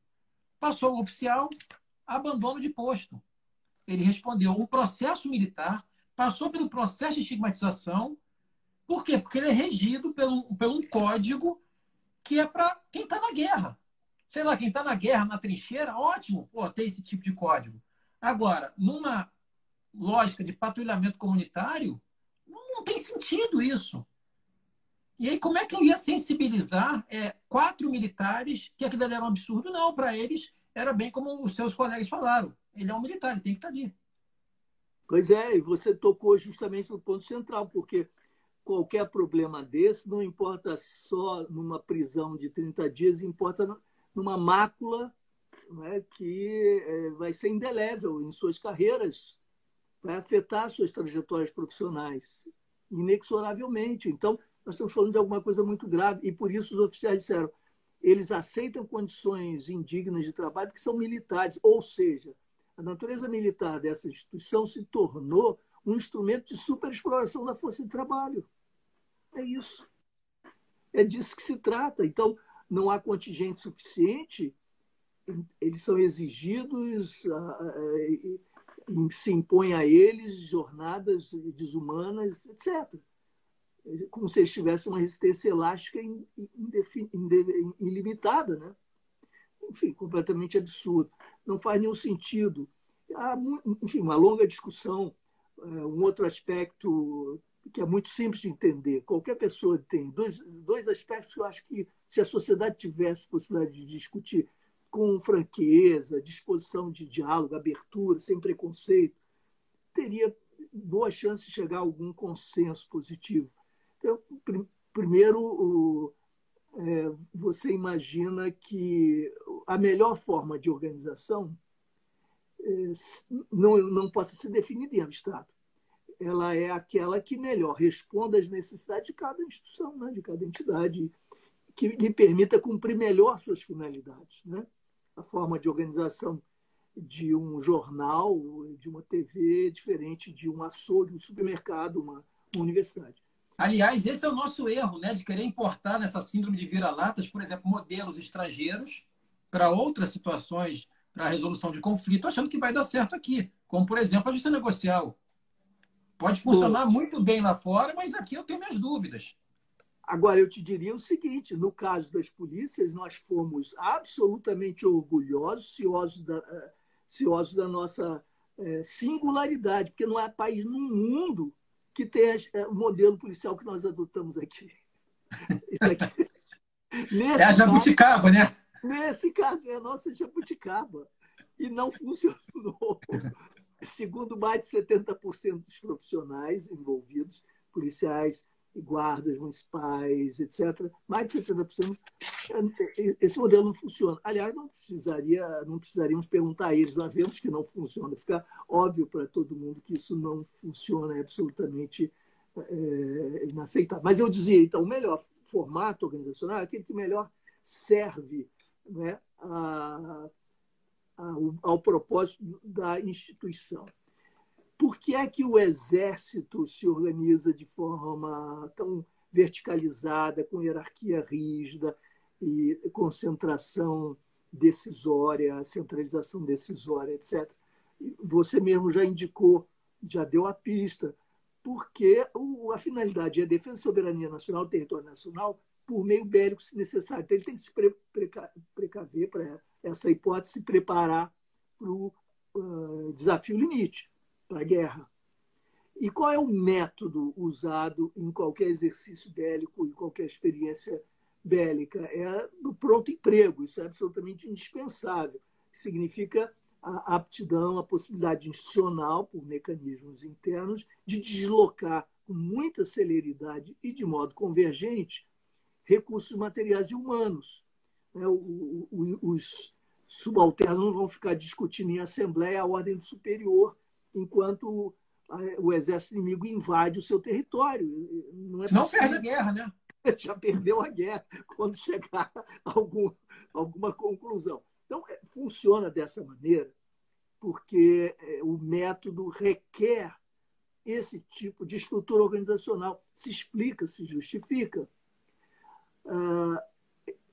Passou o oficial, abandono de posto. Ele respondeu, um processo militar passou pelo processo de estigmatização. Por quê? Porque ele é regido pelo, pelo um código que é para quem está na guerra. Sei lá, quem está na guerra, na trincheira, ótimo, pô, ter esse tipo de código. Agora, numa lógica de patrulhamento comunitário, não, tem sentido isso. E aí, como é que eu ia sensibilizar é, quatro militares que aquilo era um absurdo? Não, para eles era bem como os seus colegas falaram. Ele é um militar, ele tem que estar ali. Pois é, e você tocou justamente no ponto central, porque qualquer problema desse não importa só numa prisão de 30 dias, importa numa mácula né, que é, vai ser indelével em suas carreiras, vai afetar suas trajetórias profissionais, inexoravelmente. Então, nós estamos falando de alguma coisa muito grave, e por isso os oficiais disseram, eles aceitam condições indignas de trabalho porque são militares, ou seja, a natureza militar dessa instituição se tornou um instrumento de superexploração da força de trabalho. É isso. É disso que se trata. Então, não há contingente suficiente, eles são exigidos, se impõe a eles jornadas desumanas, etc. Como se eles tivessem uma resistência elástica ilimitada. Né? Enfim, completamente absurdo não faz nenhum sentido. Há, enfim, uma longa discussão. É, um outro aspecto que é muito simples de entender. Qualquer pessoa tem dois, dois aspectos que eu acho que, se a sociedade tivesse possibilidade de discutir com franqueza, disposição de diálogo, abertura, sem preconceito, teria boa chance de chegar a algum consenso positivo. Então, pr primeiro, o, é, você imagina que a melhor forma de organização é, não, não possa ser definida em abstrato. Ela é aquela que melhor responda às necessidades de cada instituição, né, de cada entidade, que lhe permita cumprir melhor suas finalidades. Né? A forma de organização de um jornal, de uma TV, diferente de um açougue, um supermercado, uma, uma universidade. Aliás, esse é o nosso erro, né, de querer importar nessa síndrome de vira-latas, por exemplo, modelos estrangeiros para outras situações, para resolução de conflito, achando que vai dar certo aqui, como, por exemplo, a justiça negocial. Pode funcionar Bom, muito bem lá fora, mas aqui eu tenho minhas dúvidas. Agora, eu te diria o seguinte: no caso das polícias, nós fomos absolutamente orgulhosos, ciosos da, eh, ciosos da nossa é, singularidade, porque não há país no mundo que tem é, o modelo policial que nós adotamos aqui. (laughs) Isso aqui. Nesse é a jabuticaba, caso, né? Nesse caso, é a nossa jabuticaba. E não funcionou. (laughs) Segundo mais de 70% dos profissionais envolvidos, policiais, guardas municipais, etc., mais de 70%, esse modelo não funciona. Aliás, não, precisaria, não precisaríamos perguntar a eles, nós vemos que não funciona. Fica óbvio para todo mundo que isso não funciona, é absolutamente é, inaceitável. Mas eu dizia, então, o melhor formato organizacional é aquele que melhor serve né, a, a, ao propósito da instituição. Por que é que o exército se organiza de forma tão verticalizada, com hierarquia rígida e concentração decisória, centralização decisória, etc. Você mesmo já indicou, já deu a pista, porque a finalidade é a defesa da soberania nacional, território nacional, por meio bélico, se necessário. Então, ele tem que se precaver para essa hipótese, se preparar para o uh, desafio limite para a guerra. E qual é o método usado em qualquer exercício bélico, em qualquer experiência bélica? É do pronto emprego. Isso é absolutamente indispensável. Significa a aptidão, a possibilidade institucional, por mecanismos internos, de deslocar com muita celeridade e de modo convergente recursos materiais e humanos. Né? Os subalternos vão ficar discutindo em assembleia a ordem superior, enquanto o exército inimigo invade o seu território. Não, é não perde a guerra, né? (laughs) Já perdeu a guerra quando chegar a algum, alguma conclusão. Então, é, funciona dessa maneira porque é, o método requer esse tipo de estrutura organizacional. Se explica, se justifica. Ah,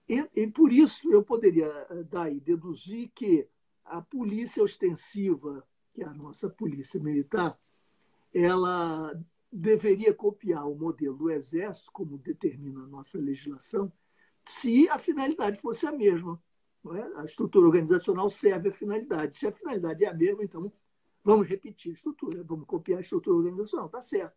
e, e por isso eu poderia eh, daí deduzir que a polícia ostensiva, que é a nossa polícia militar, ela deveria copiar o modelo do Exército, como determina a nossa legislação, se a finalidade fosse a mesma. É? A estrutura organizacional serve à finalidade. Se a finalidade é a mesma, então vamos repetir a estrutura, vamos copiar a estrutura organizacional, está certo.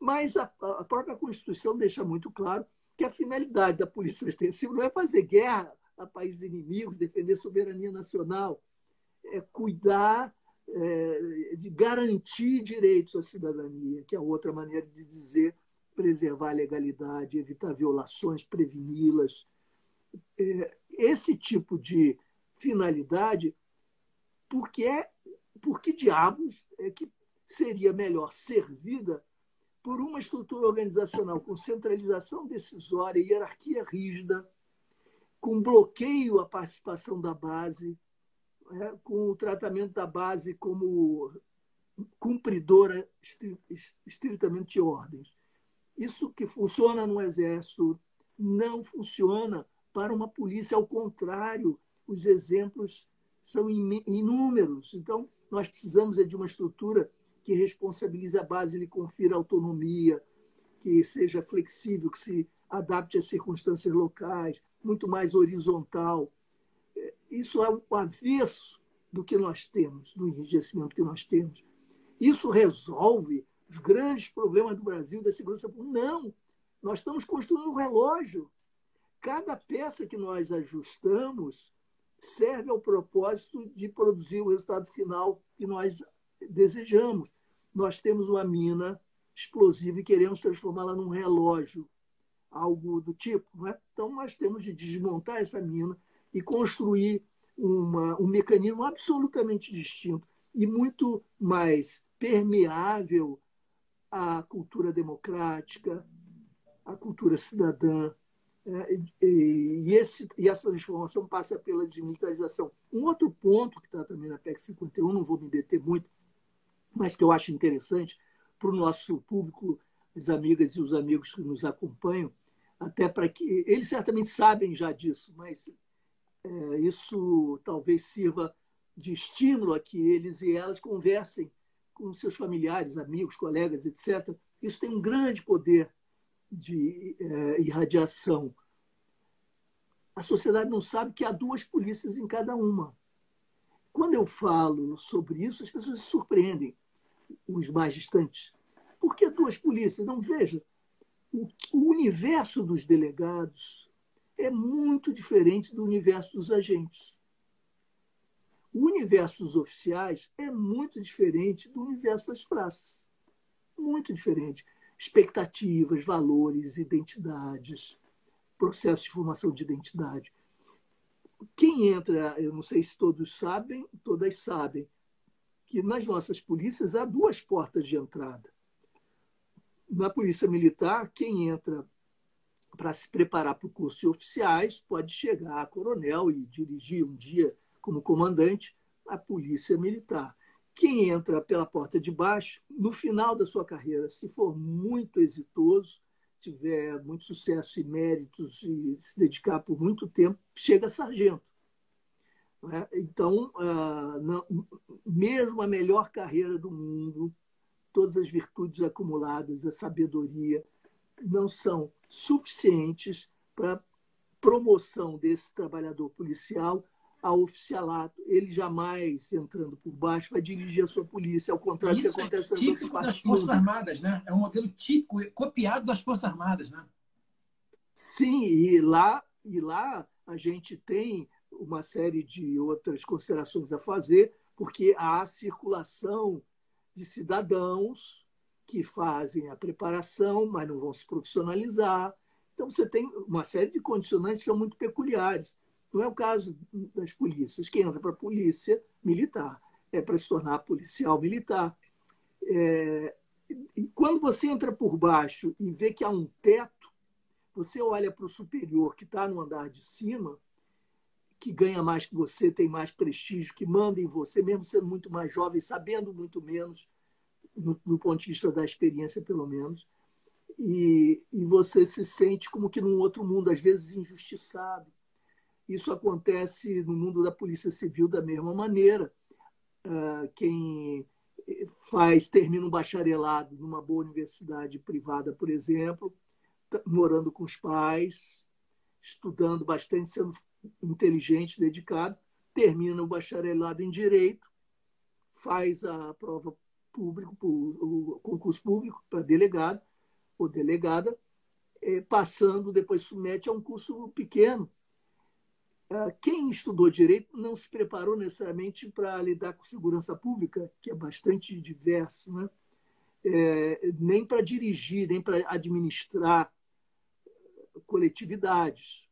Mas a, a própria Constituição deixa muito claro que a finalidade da polícia ostensiva não é fazer guerra a países inimigos, defender soberania nacional, é cuidar é, de garantir direitos à cidadania, que é outra maneira de dizer preservar a legalidade, evitar violações, preveni-las. É, esse tipo de finalidade, porque é, por que diabos é que seria melhor servida por uma estrutura organizacional com centralização decisória e hierarquia rígida, com bloqueio à participação da base, né, com o tratamento da base como cumpridora estritamente de ordens. Isso que funciona no Exército não funciona para uma polícia, ao contrário, os exemplos são inúmeros. Então, nós precisamos de uma estrutura que responsabilize a base, lhe confira autonomia, que seja flexível, que se adapte às circunstâncias locais, muito mais horizontal. Isso é o avesso do que nós temos, do enrijecimento que nós temos. Isso resolve os grandes problemas do Brasil da segurança pública? Não. Nós estamos construindo um relógio. Cada peça que nós ajustamos serve ao propósito de produzir o resultado final que nós desejamos nós temos uma mina explosiva e queremos transformá-la num relógio, algo do tipo. É? Então, nós temos de desmontar essa mina e construir uma, um mecanismo absolutamente distinto e muito mais permeável à cultura democrática, à cultura cidadã. É, e, esse, e essa transformação passa pela desmilitarização. Um outro ponto que está também na PEC 51, não vou me deter muito, mas que eu acho interessante para o nosso público, as amigas e os amigos que nos acompanham, até para que eles certamente sabem já disso, mas é, isso talvez sirva de estímulo a que eles e elas conversem com seus familiares, amigos, colegas, etc. Isso tem um grande poder de é, irradiação. A sociedade não sabe que há duas polícias em cada uma. Quando eu falo sobre isso, as pessoas se surpreendem os mais distantes. Por que duas polícias? Não, veja, o, universo dos delegados é muito diferente do universo dos agentes. O universo dos oficiais é muito diferente do universo das praças. Muito diferente. Expectativas, valores, identidades, processo de formação de identidade. Quem entra, eu não sei se todos sabem, todas sabem, que nas nossas polícias há duas portas de entrada. Na polícia militar, quem entra para se preparar para o curso de oficiais pode chegar a coronel e dirigir um dia como comandante a polícia militar. Quem entra pela porta de baixo, no final da sua carreira, se for muito exitoso, tiver muito sucesso e méritos e se dedicar por muito tempo, chega a sargento. Né? Então, ah, mesmo a melhor carreira do mundo, todas as virtudes acumuladas, a sabedoria, não são suficientes para promoção desse trabalhador policial ao oficialato. Ele jamais, entrando por baixo, vai dirigir a sua polícia, ao contrário Isso do que acontece é típico das Forças Armadas, né? É um modelo típico, copiado das Forças Armadas, né? Sim, e lá, e lá a gente tem uma série de outras considerações a fazer, porque há circulação de cidadãos que fazem a preparação, mas não vão se profissionalizar. Então, você tem uma série de condicionantes que são muito peculiares. Não é o caso das polícias. Quem entra para a polícia militar é para se tornar policial militar. É, e quando você entra por baixo e vê que há um teto, você olha para o superior que está no andar de cima, que ganha mais que você, tem mais prestígio, que manda em você, mesmo sendo muito mais jovem, sabendo muito menos, no, do ponto de vista da experiência, pelo menos, e, e você se sente como que num outro mundo, às vezes injustiçado. Isso acontece no mundo da Polícia Civil da mesma maneira. Uh, quem faz, termina um bacharelado numa boa universidade privada, por exemplo, tá morando com os pais, estudando bastante, sendo inteligente, dedicado, termina o bacharelado em direito, faz a prova pública, o concurso público para delegado ou delegada, é, passando, depois submete a um curso pequeno. Ah, quem estudou direito não se preparou necessariamente para lidar com segurança pública, que é bastante diverso, né? É, nem para dirigir, nem para administrar coletividades.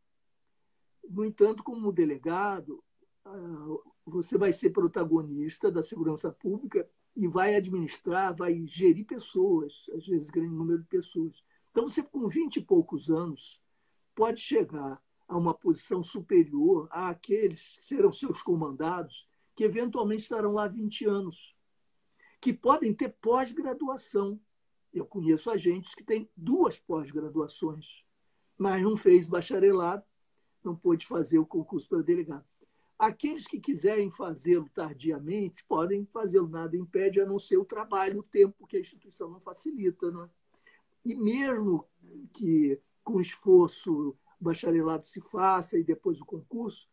No entanto, como delegado, ah, você vai ser protagonista da segurança pública e vai administrar, vai gerir pessoas, às vezes grande número de pessoas. Então, você com 20 e poucos anos pode chegar a uma posição superior àqueles que serão seus comandados, que eventualmente estarão lá 20 anos, que podem ter pós-graduação. Eu conheço agentes que têm duas pós-graduações, mas não fez bacharelado, não pôde fazer o concurso para delegado. Aqueles que quiserem fazê-lo tardiamente podem fazê-lo, nada impede, a não ser o trabalho, o tempo que a instituição não facilita. Né? E mesmo que com esforço o bacharelado se faça e depois o concurso,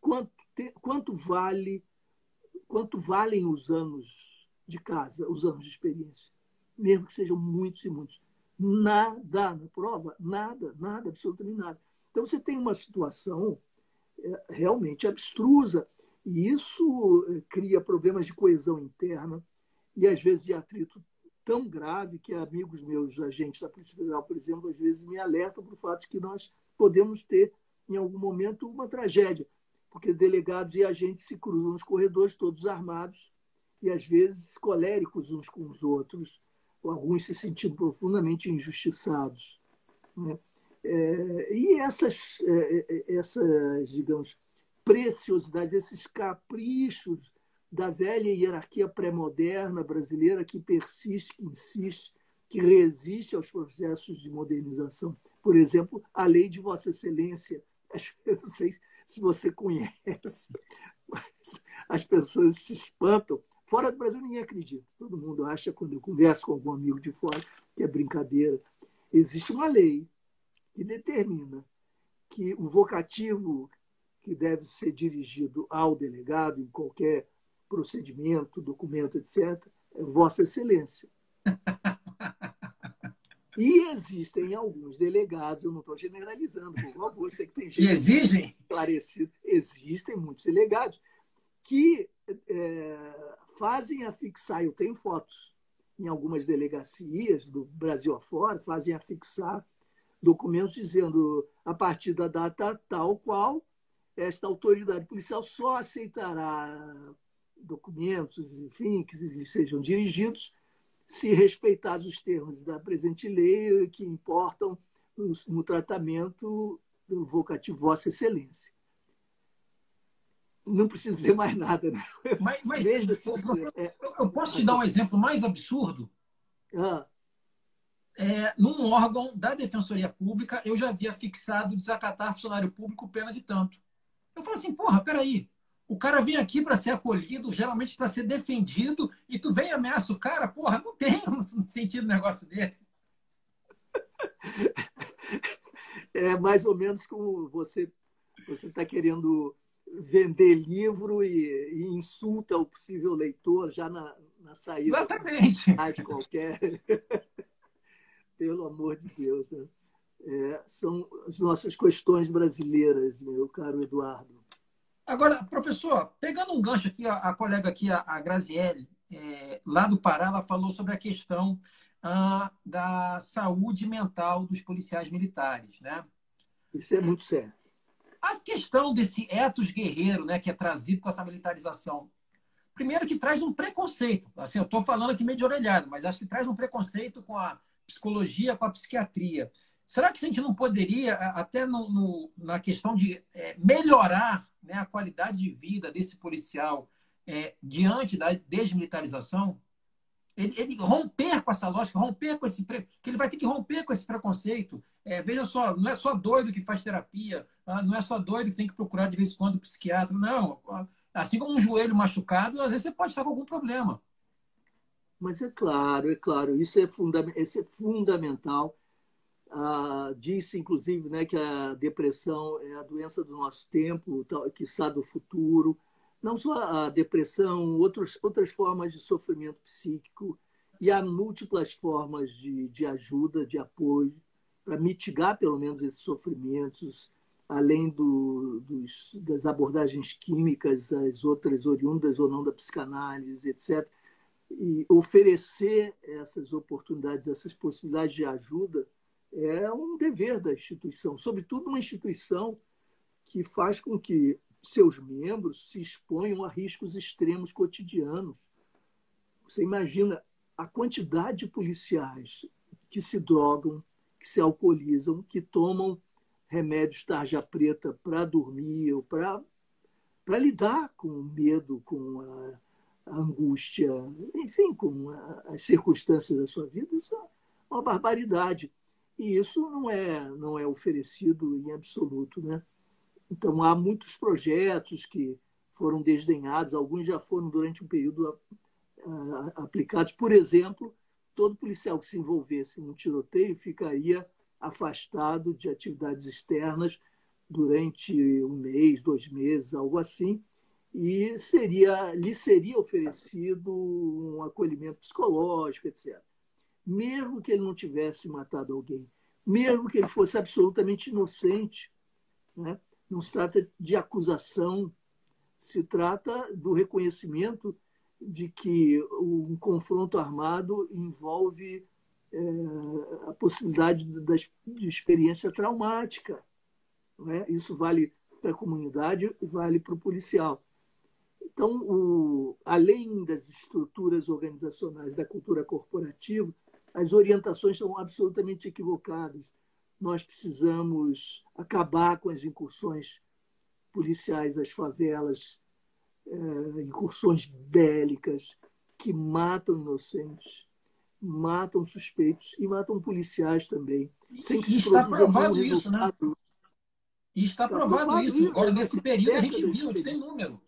quanto, te, quanto vale quanto valem os anos de casa, os anos de experiência? Mesmo que sejam muitos e muitos. Nada na prova, nada, nada, absolutamente nada. Então, você tem uma situação realmente abstrusa, e isso é, cria problemas de coesão interna e, às vezes, de atrito tão grave que amigos meus, agentes da Polícia Federal, por exemplo, às vezes me alertam para o fato de que nós podemos ter, em algum momento, uma tragédia, porque delegados e agentes se cruzam nos corredores, todos armados, e às vezes coléricos uns com os outros, alguns se sentindo profundamente injustiçados. Né? É, e essas, é, é, essas, digamos, preciosidades, esses caprichos da velha hierarquia pré-moderna brasileira que persiste, que insiste, que resiste aos processos de modernização. Por exemplo, a lei de Vossa Excelência. Eu não sei se você conhece, mas as pessoas se espantam. Fora do Brasil, ninguém acredita. Todo mundo acha, quando eu converso com algum amigo de fora, que é brincadeira. Existe uma lei que determina que o vocativo que deve ser dirigido ao delegado em qualquer procedimento, documento, etc., é Vossa Excelência. (laughs) E existem alguns delegados, eu não estou generalizando, por favor, sei que tem gente. E exigem? Esclarecido. Existem muitos delegados que é, fazem afixar, eu tenho fotos em algumas delegacias do Brasil afora, fazem afixar documentos dizendo a partir da data tal qual esta autoridade policial só aceitará documentos, enfim, que lhe sejam dirigidos, se respeitados os termos da presente lei que importam no, tratamento do vocativo Vossa Excelência. Não preciso dizer mais nada, né? Mas, mas assim, é, eu posso te dar um exemplo mais absurdo? Ah é, num órgão da Defensoria Pública, eu já havia fixado desacatar funcionário público pena de tanto. Eu falo assim, porra, peraí. O cara vem aqui para ser acolhido, geralmente para ser defendido, e tu vem e ameaça o cara, porra, não tem (laughs) sentido um negócio desse. (laughs) É mais ou menos como você você está querendo vender livro e, e, insulta o possível leitor já na, na saída. Exatamente. De qualquer (laughs) amor de Deus. Né? É, são as nossas questões brasileiras, meu caro Eduardo. Agora, professor, pegando um gancho aqui, a, a colega aqui, a, a Graziele, é, lá do Pará, ela falou sobre a questão ah, da saúde mental dos policiais militares, né? Isso é muito sério. A questão desse etos guerreiro, né, que é trazido com essa militarização, primeiro que traz um preconceito. Assim, eu estou falando aqui meio de orelhado, mas acho que traz um preconceito com a psicologia, com a psiquiatria. Será que a gente não poderia, até no, no, na questão de é, melhorar né, a qualidade de vida desse policial é, diante da desmilitarização? Ele, ele, romper com essa lógica, romper com esse que ele vai ter que romper com esse preconceito. É, veja só, não é só doido que faz terapia, ah, não é só doido que tem que procurar de vez em quando um psiquiatra, não. Assim como um joelho machucado, às vezes você pode estar com algum problema. Mas é claro, é claro, isso é, funda isso é fundamental. Ah, disse, inclusive, né, que a depressão é a doença do nosso tempo, que está do futuro. Não só a depressão, outros, outras formas de sofrimento psíquico, e há múltiplas formas de, de ajuda, de apoio, para mitigar, pelo menos, esses sofrimentos, além do, dos, das abordagens químicas, as outras oriundas ou não da psicanálise, etc. E oferecer essas oportunidades, essas possibilidades de ajuda é um dever da instituição, sobretudo uma instituição que faz com que seus membros se exponham a riscos extremos cotidianos. Você imagina a quantidade de policiais que se drogam, que se alcoolizam, que tomam remédios tarja preta para dormir ou para lidar com o medo, com a, a angústia, enfim, com a, as circunstâncias da sua vida. Isso é uma barbaridade. E isso não é, não é oferecido em absoluto. Né? Então, há muitos projetos que foram desdenhados, alguns já foram, durante um período, aplicados. Por exemplo, todo policial que se envolvesse num tiroteio ficaria afastado de atividades externas durante um mês, dois meses, algo assim, e seria, lhe seria oferecido um acolhimento psicológico, etc mesmo que ele não tivesse matado alguém, mesmo que ele fosse absolutamente inocente. Né? Não se trata de acusação, se trata do reconhecimento de que um confronto armado envolve é, a possibilidade de experiência traumática. É? Isso vale para a comunidade vale para o policial. Então, o, além das estruturas organizacionais da cultura corporativa, as orientações são absolutamente equivocadas. Nós precisamos acabar com as incursões policiais às favelas, é, incursões bélicas que matam inocentes, matam suspeitos e matam policiais também. Sem que e está provado isso, né? E está, provado, isso. Agora, nesse período, a gente viu, a gente tem número.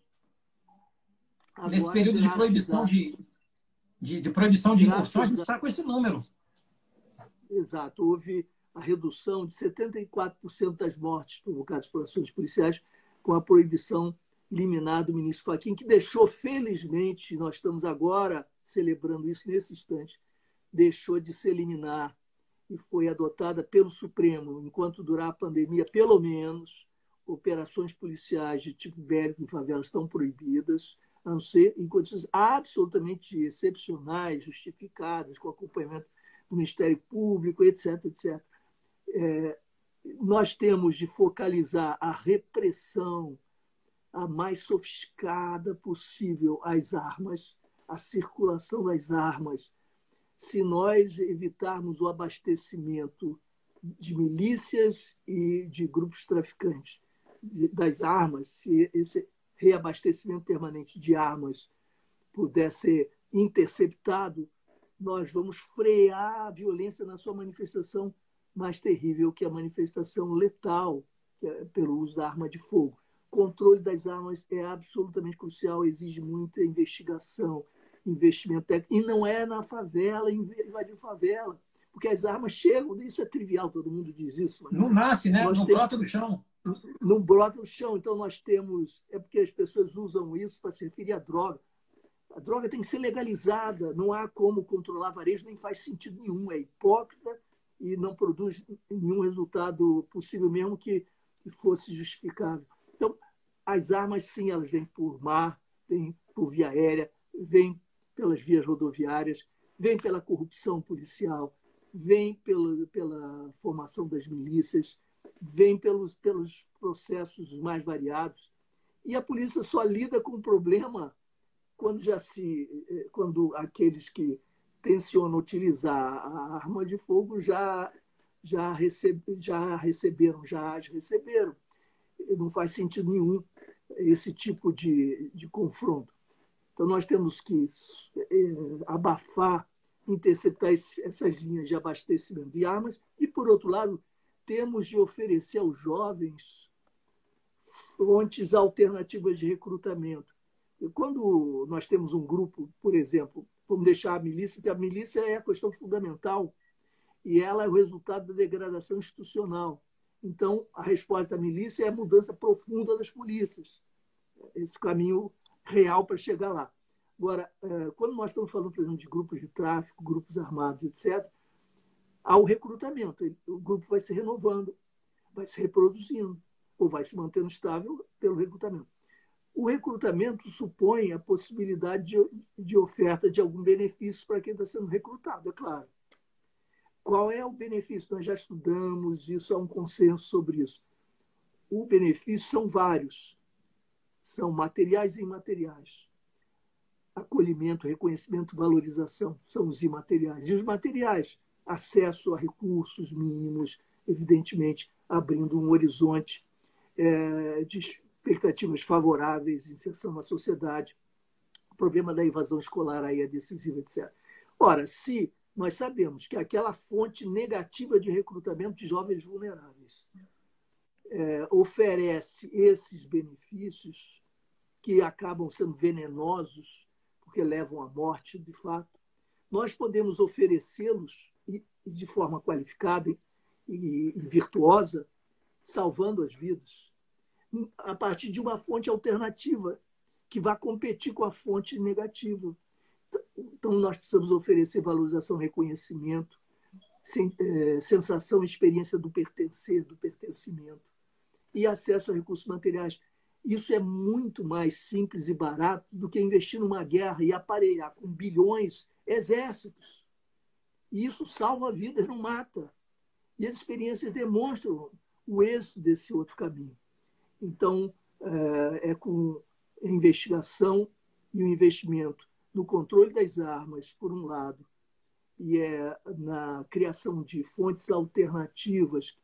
Agora, nesse período de proibição de, de, de proibição de incursão, a gente está com esse número. Exato. Houve a redução de 74% das mortes provocadas por ações policiais com a proibição liminar do ministro Fachin, que deixou, felizmente, nós estamos agora celebrando isso nesse instante, deixou de ser liminar e foi adotada pelo Supremo, enquanto durar a pandemia, pelo menos, operações policiais de tipo bélico em favelas estão proibidas a não ser em condições absolutamente excepcionais, justificadas, com acompanhamento do Ministério Público, etc. etc. É, nós temos de focalizar a repressão a mais sofisticada possível às armas, a circulação das armas. Se nós evitarmos o abastecimento de milícias e de grupos traficantes das armas, se esse reabastecimento permanente de armas puder ser interceptado, nós vamos frear a violência na sua manifestação mais terrível, que é a manifestação letal, que é pelo uso da arma de fogo. O controle das armas é absolutamente crucial, exige muita investigação, investimento técnico. E não é na favela, invadir favela, porque as armas chegam, isso é trivial, todo mundo diz isso. não nasce, né? Não temos, brota no chão não brota no chão. Então, nós temos. É porque as pessoas usam isso para se referir à droga. A droga tem que ser legalizada. Não há como controlar varejo, nem faz sentido nenhum. É hipócrita e não produz nenhum resultado possível, mesmo que fosse justificável. Então, as armas, sim, elas vêm por mar, vêm por via aérea, vêm pelas vias rodoviárias, vêm pela corrupção policial, vêm pela, pela formação das milícias, vêm pelos, pelos processos mais variados. E a polícia só lida com o problema quando já se eh, quando aqueles que tensionam utilizar a arma de fogo já já, recebe, já receberam, já as receberam. Não faz sentido nenhum esse tipo de, de confronto. Então, nós temos que é, abafar, interceptar essas linhas de abastecimento de armas e, por outro lado, temos de oferecer aos jovens fontes alternativas de recrutamento. E quando nós temos um grupo, por exemplo, vamos deixar a milícia, que a milícia é a questão fundamental e ela é o resultado da degradação institucional. Então, a resposta da milícia é a mudança profunda das polícias. Esse caminho real para chegar lá. Agora, é, quando nós estamos falando, por exemplo, de grupos de tráfico, grupos armados, etc., há o recrutamento. O grupo vai se renovando, vai se reproduzindo, ou vai se mantendo estável pelo recrutamento. O recrutamento supõe a possibilidade de, de oferta de algum benefício para quem está sendo recrutado, é claro. Qual é o benefício? Nós já estudamos isso, há um consenso sobre isso. O benefício são vários. São materiais e imateriais. Acolhimento, reconhecimento, valorização são os imateriais. E os materiais, acesso a recursos mínimos, evidentemente, abrindo um horizonte é, de expectativas favoráveis, inserção na sociedade. O problema da evasão escolar aí é decisivo, etc. Ora, se nós sabemos que aquela fonte negativa de recrutamento de jovens vulneráveis é, oferece esses benefícios que acabam sendo venenosos, porque levam à morte, de fato, nós podemos oferecê-los de forma qualificada e, virtuosa, salvando as vidas, a partir de uma fonte alternativa que vai competir com a fonte negativa. Então, nós precisamos oferecer valorização, reconhecimento, é, sensação, experiência do pertencer, do pertencimento e acesso a recursos materiais. Isso é muito mais simples e barato do que investir numa guerra e aparelhar com bilhões exércitos. E isso salva vidas, não mata. E as experiências demonstram o êxito desse outro caminho. Então, é, é com a investigação e o investimento no controle das armas, por um lado, e é na criação de fontes alternativas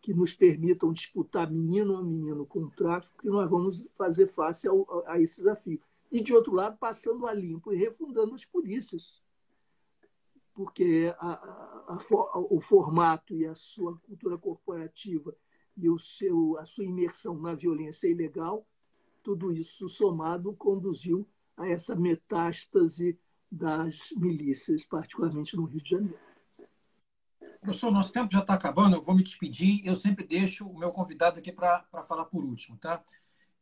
que nos permitam disputar menino a menino com o tráfico, que nós vamos fazer face ao, a esse desafio. E, de outro lado, passando a limpo e refundando as polícias, porque a, a, a, o formato e a sua cultura corporativa e o seu, a sua imersão na violência ilegal, tudo isso somado conduziu a essa metástase das milícias, particularmente no Rio de Janeiro. Professor, nosso tempo já está acabando, eu vou me despedir. Eu sempre deixo o meu convidado aqui para falar por último, tá?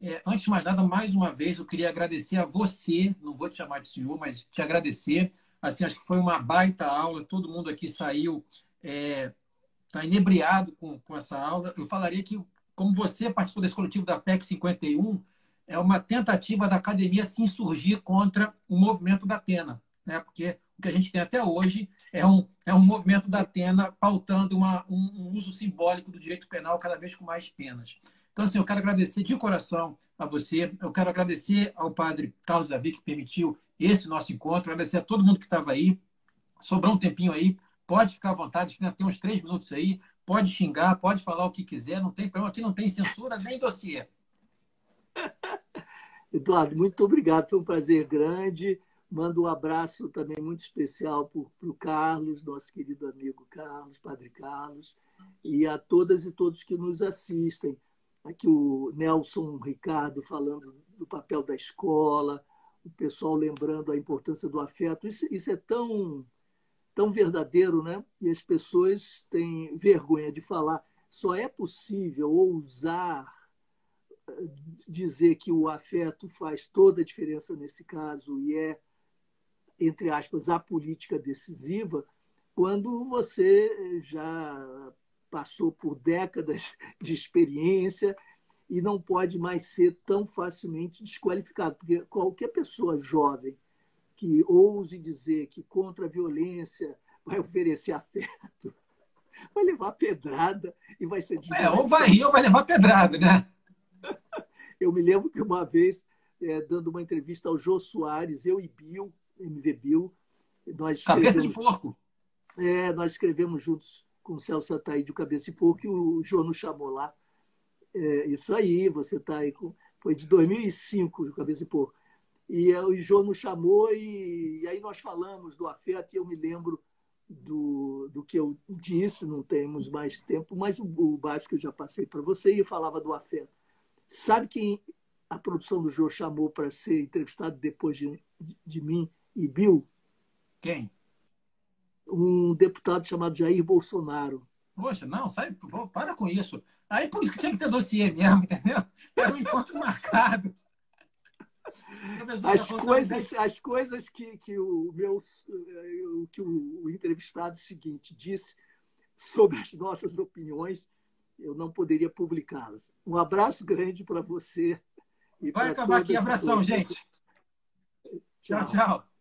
É, antes de mais nada, mais uma vez, eu queria agradecer a você, não vou te chamar de senhor, mas te agradecer. Assim, acho que foi uma baita aula, todo mundo aqui saiu é, tá inebriado com, com essa aula. Eu falaria que, como você participou desse coletivo da PEC 51, é uma tentativa da academia se insurgir contra o movimento da Atena, né? porque o que a gente tem até hoje é um, é um movimento da Atena pautando uma, um, um uso simbólico do direito penal cada vez com mais penas. Então, assim, eu quero agradecer de coração a você, eu quero agradecer ao padre Carlos Davi, que permitiu esse nosso encontro, agradecer a todo mundo que estava aí. Sobrou um tempinho aí, pode ficar à vontade, que ainda tem uns três minutos aí, pode xingar, pode falar o que quiser, não tem problema, aqui não tem censura nem dossiê. (laughs) Eduardo, muito obrigado, foi um prazer grande. Mando um abraço também muito especial para o Carlos, nosso querido amigo Carlos, Padre Carlos, e a todas e todos que nos assistem. Aqui o Nelson Ricardo falando do papel da escola, o pessoal lembrando a importância do afeto. Isso, isso é tão, tão verdadeiro, né? E as pessoas têm vergonha de falar. Só é possível ousar dizer que o afeto faz toda a diferença nesse caso e é, entre aspas, a política decisiva, quando você já passou por décadas (laughs) de experiência e não pode mais ser tão facilmente desqualificado, porque qualquer pessoa jovem que ouse dizer que contra a violência vai oferecer afeto, (laughs) vai levar pedrada e vai ser é, ou vai rir ou vai levar pedrada, né? (laughs) Eu me lembro que uma vez, é, dando uma entrevista ao Jô Soares, eu e Bill, MV Bill, nós Cabeça de porco. É, nós escrevemos juntos com o Celso Ataíde o Cabeça de Porco e o Jô nos chamou lá. É, isso aí, você está aí com. Foi de 2005, o Cabeça de Porco. E é, o Jô nos chamou e, e aí nós falamos do afeto e eu me lembro do, do que eu disse, não temos mais tempo, mas o, o básico eu já passei para você e falava do afeto. Sabe quem a produção do Jô chamou para ser entrevistado depois de, de, de mim e Bill? Quem? Um deputado chamado Jair Bolsonaro. Poxa, não, sai, para com isso. Aí por isso que tinha que ter dossiê mesmo, entendeu? Era um encontro (laughs) marcado. As coisas, as coisas que, que, o meu, que o entrevistado seguinte disse sobre as nossas opiniões, eu não poderia publicá-las. Um abraço grande para você. Vai acabar aqui. Abração, gente. Tchau, tchau. tchau.